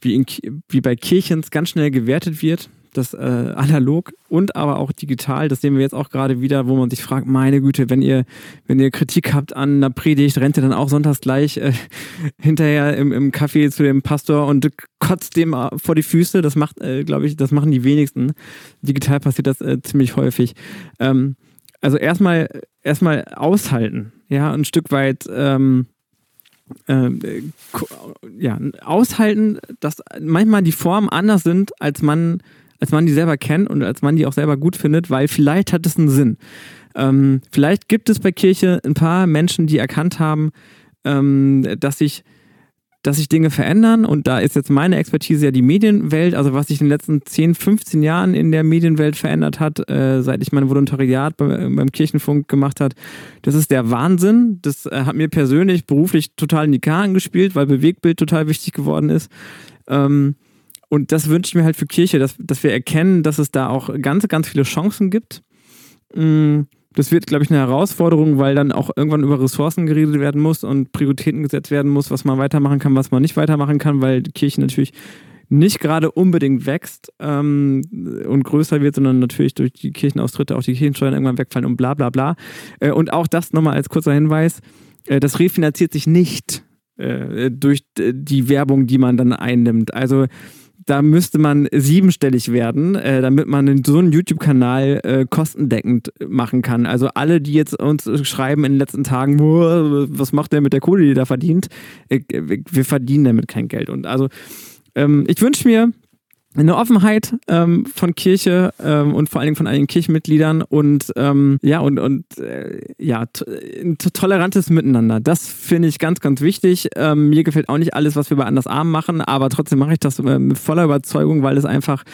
wie, in, wie bei Kirchen ganz schnell gewertet wird das äh, analog und aber auch digital. Das sehen wir jetzt auch gerade wieder, wo man sich fragt, meine Güte, wenn ihr, wenn ihr Kritik habt an einer Predigt, rennt ihr dann auch sonntags gleich äh, hinterher im, im Café zu dem Pastor und kotzt dem äh, vor die Füße. Das macht, äh, glaube ich, das machen die wenigsten. Digital passiert das äh, ziemlich häufig. Ähm, also erstmal erstmal aushalten, ja, ein Stück weit ähm, äh, ja, aushalten, dass manchmal die Formen anders sind, als man als man die selber kennt und als man die auch selber gut findet, weil vielleicht hat es einen Sinn. Ähm, vielleicht gibt es bei Kirche ein paar Menschen, die erkannt haben, ähm, dass sich dass sich Dinge verändern und da ist jetzt meine Expertise ja die Medienwelt, also was sich in den letzten 10, 15 Jahren in der Medienwelt verändert hat, äh, seit ich mein Volontariat beim, beim Kirchenfunk gemacht hat, das ist der Wahnsinn. Das äh, hat mir persönlich beruflich total in die Karten gespielt, weil Bewegtbild total wichtig geworden ist. Ähm, und das wünsche ich mir halt für Kirche, dass, dass wir erkennen, dass es da auch ganz, ganz viele Chancen gibt. Mm, das wird, glaube ich, eine Herausforderung, weil dann auch irgendwann über Ressourcen geredet werden muss und Prioritäten gesetzt werden muss, was man weitermachen kann, was man nicht weitermachen kann, weil die Kirche natürlich nicht gerade unbedingt wächst ähm, und größer wird, sondern natürlich durch die Kirchenaustritte auch die Kirchensteuern irgendwann wegfallen und bla bla bla. Äh, und auch das nochmal als kurzer Hinweis, äh, das refinanziert sich nicht äh, durch die Werbung, die man dann einnimmt. Also da müsste man siebenstellig werden, äh, damit man so einen YouTube-Kanal äh, kostendeckend machen kann. Also alle, die jetzt uns schreiben in den letzten Tagen, was macht der mit der Kohle, die da verdient? Äh, wir verdienen damit kein Geld. Und also ähm, ich wünsche mir, eine Offenheit ähm, von Kirche ähm, und vor allen Dingen von einigen Kirchenmitgliedern und ähm, ja und und äh, ja ein tolerantes Miteinander. Das finde ich ganz ganz wichtig. Ähm, mir gefällt auch nicht alles, was wir bei Anders Arm machen, aber trotzdem mache ich das äh, mit voller Überzeugung, weil es einfach,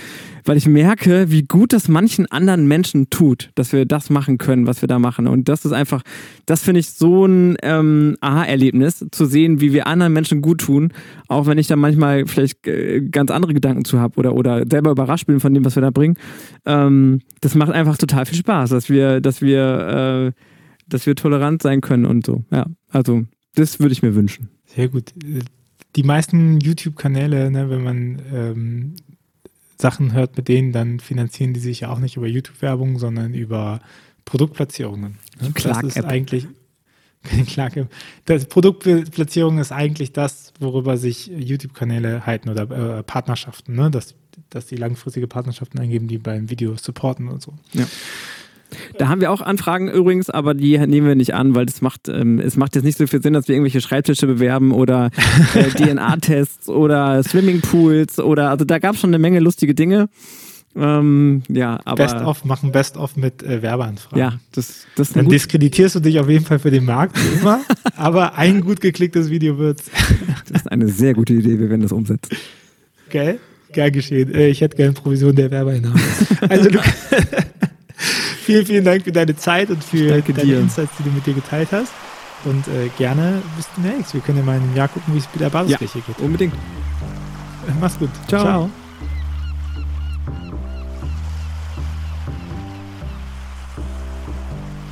weil ich merke, wie gut das manchen anderen Menschen tut, dass wir das machen können, was wir da machen. Und das ist einfach, das finde ich so ein ähm, Aha-Erlebnis, zu sehen, wie wir anderen Menschen gut tun, auch wenn ich da manchmal vielleicht äh, ganz andere Gedanken zu habe oder, oder selber überrascht bin von dem, was wir da bringen. Ähm, das macht einfach total viel Spaß, dass wir, dass wir, äh, dass wir tolerant sein können und so. Ja, also das würde ich mir wünschen. Sehr gut. Die meisten YouTube-Kanäle, ne, wenn man ähm, Sachen hört mit denen, dann finanzieren die sich ja auch nicht über YouTube-Werbung, sondern über Produktplatzierungen. Ne? Das ist eigentlich Clark das Produktplatzierung ist eigentlich das, worüber sich YouTube-Kanäle halten oder äh, Partnerschaften, ne? dass, dass die langfristige Partnerschaften eingeben, die beim Video supporten und so. Ja. Da haben wir auch Anfragen übrigens, aber die nehmen wir nicht an, weil das macht, ähm, es macht jetzt nicht so viel Sinn, dass wir irgendwelche Schreibtische bewerben oder äh, DNA-Tests oder Swimmingpools oder also da gab es schon eine Menge lustige Dinge. Ähm, ja, aber. Best-of machen Best-of mit äh, Werbeanfragen. Ja, das, das Dann diskreditierst du dich auf jeden Fall für den Markt, immer, aber ein gut geklicktes Video wird's. das ist eine sehr gute Idee, wir werden das umsetzen. Geil, geil geschehen. Äh, ich hätte gerne Provision der Werbeeinnahmen. Also, du, vielen, vielen Dank für deine Zeit und für Danke deine dir. Insights, die du mit dir geteilt hast. Und äh, gerne bis demnächst. Wir können ja mal in einem Jahr gucken, wie es mit der Basisfläche ja, geht. Unbedingt. Mach's gut. Ciao. Ciao.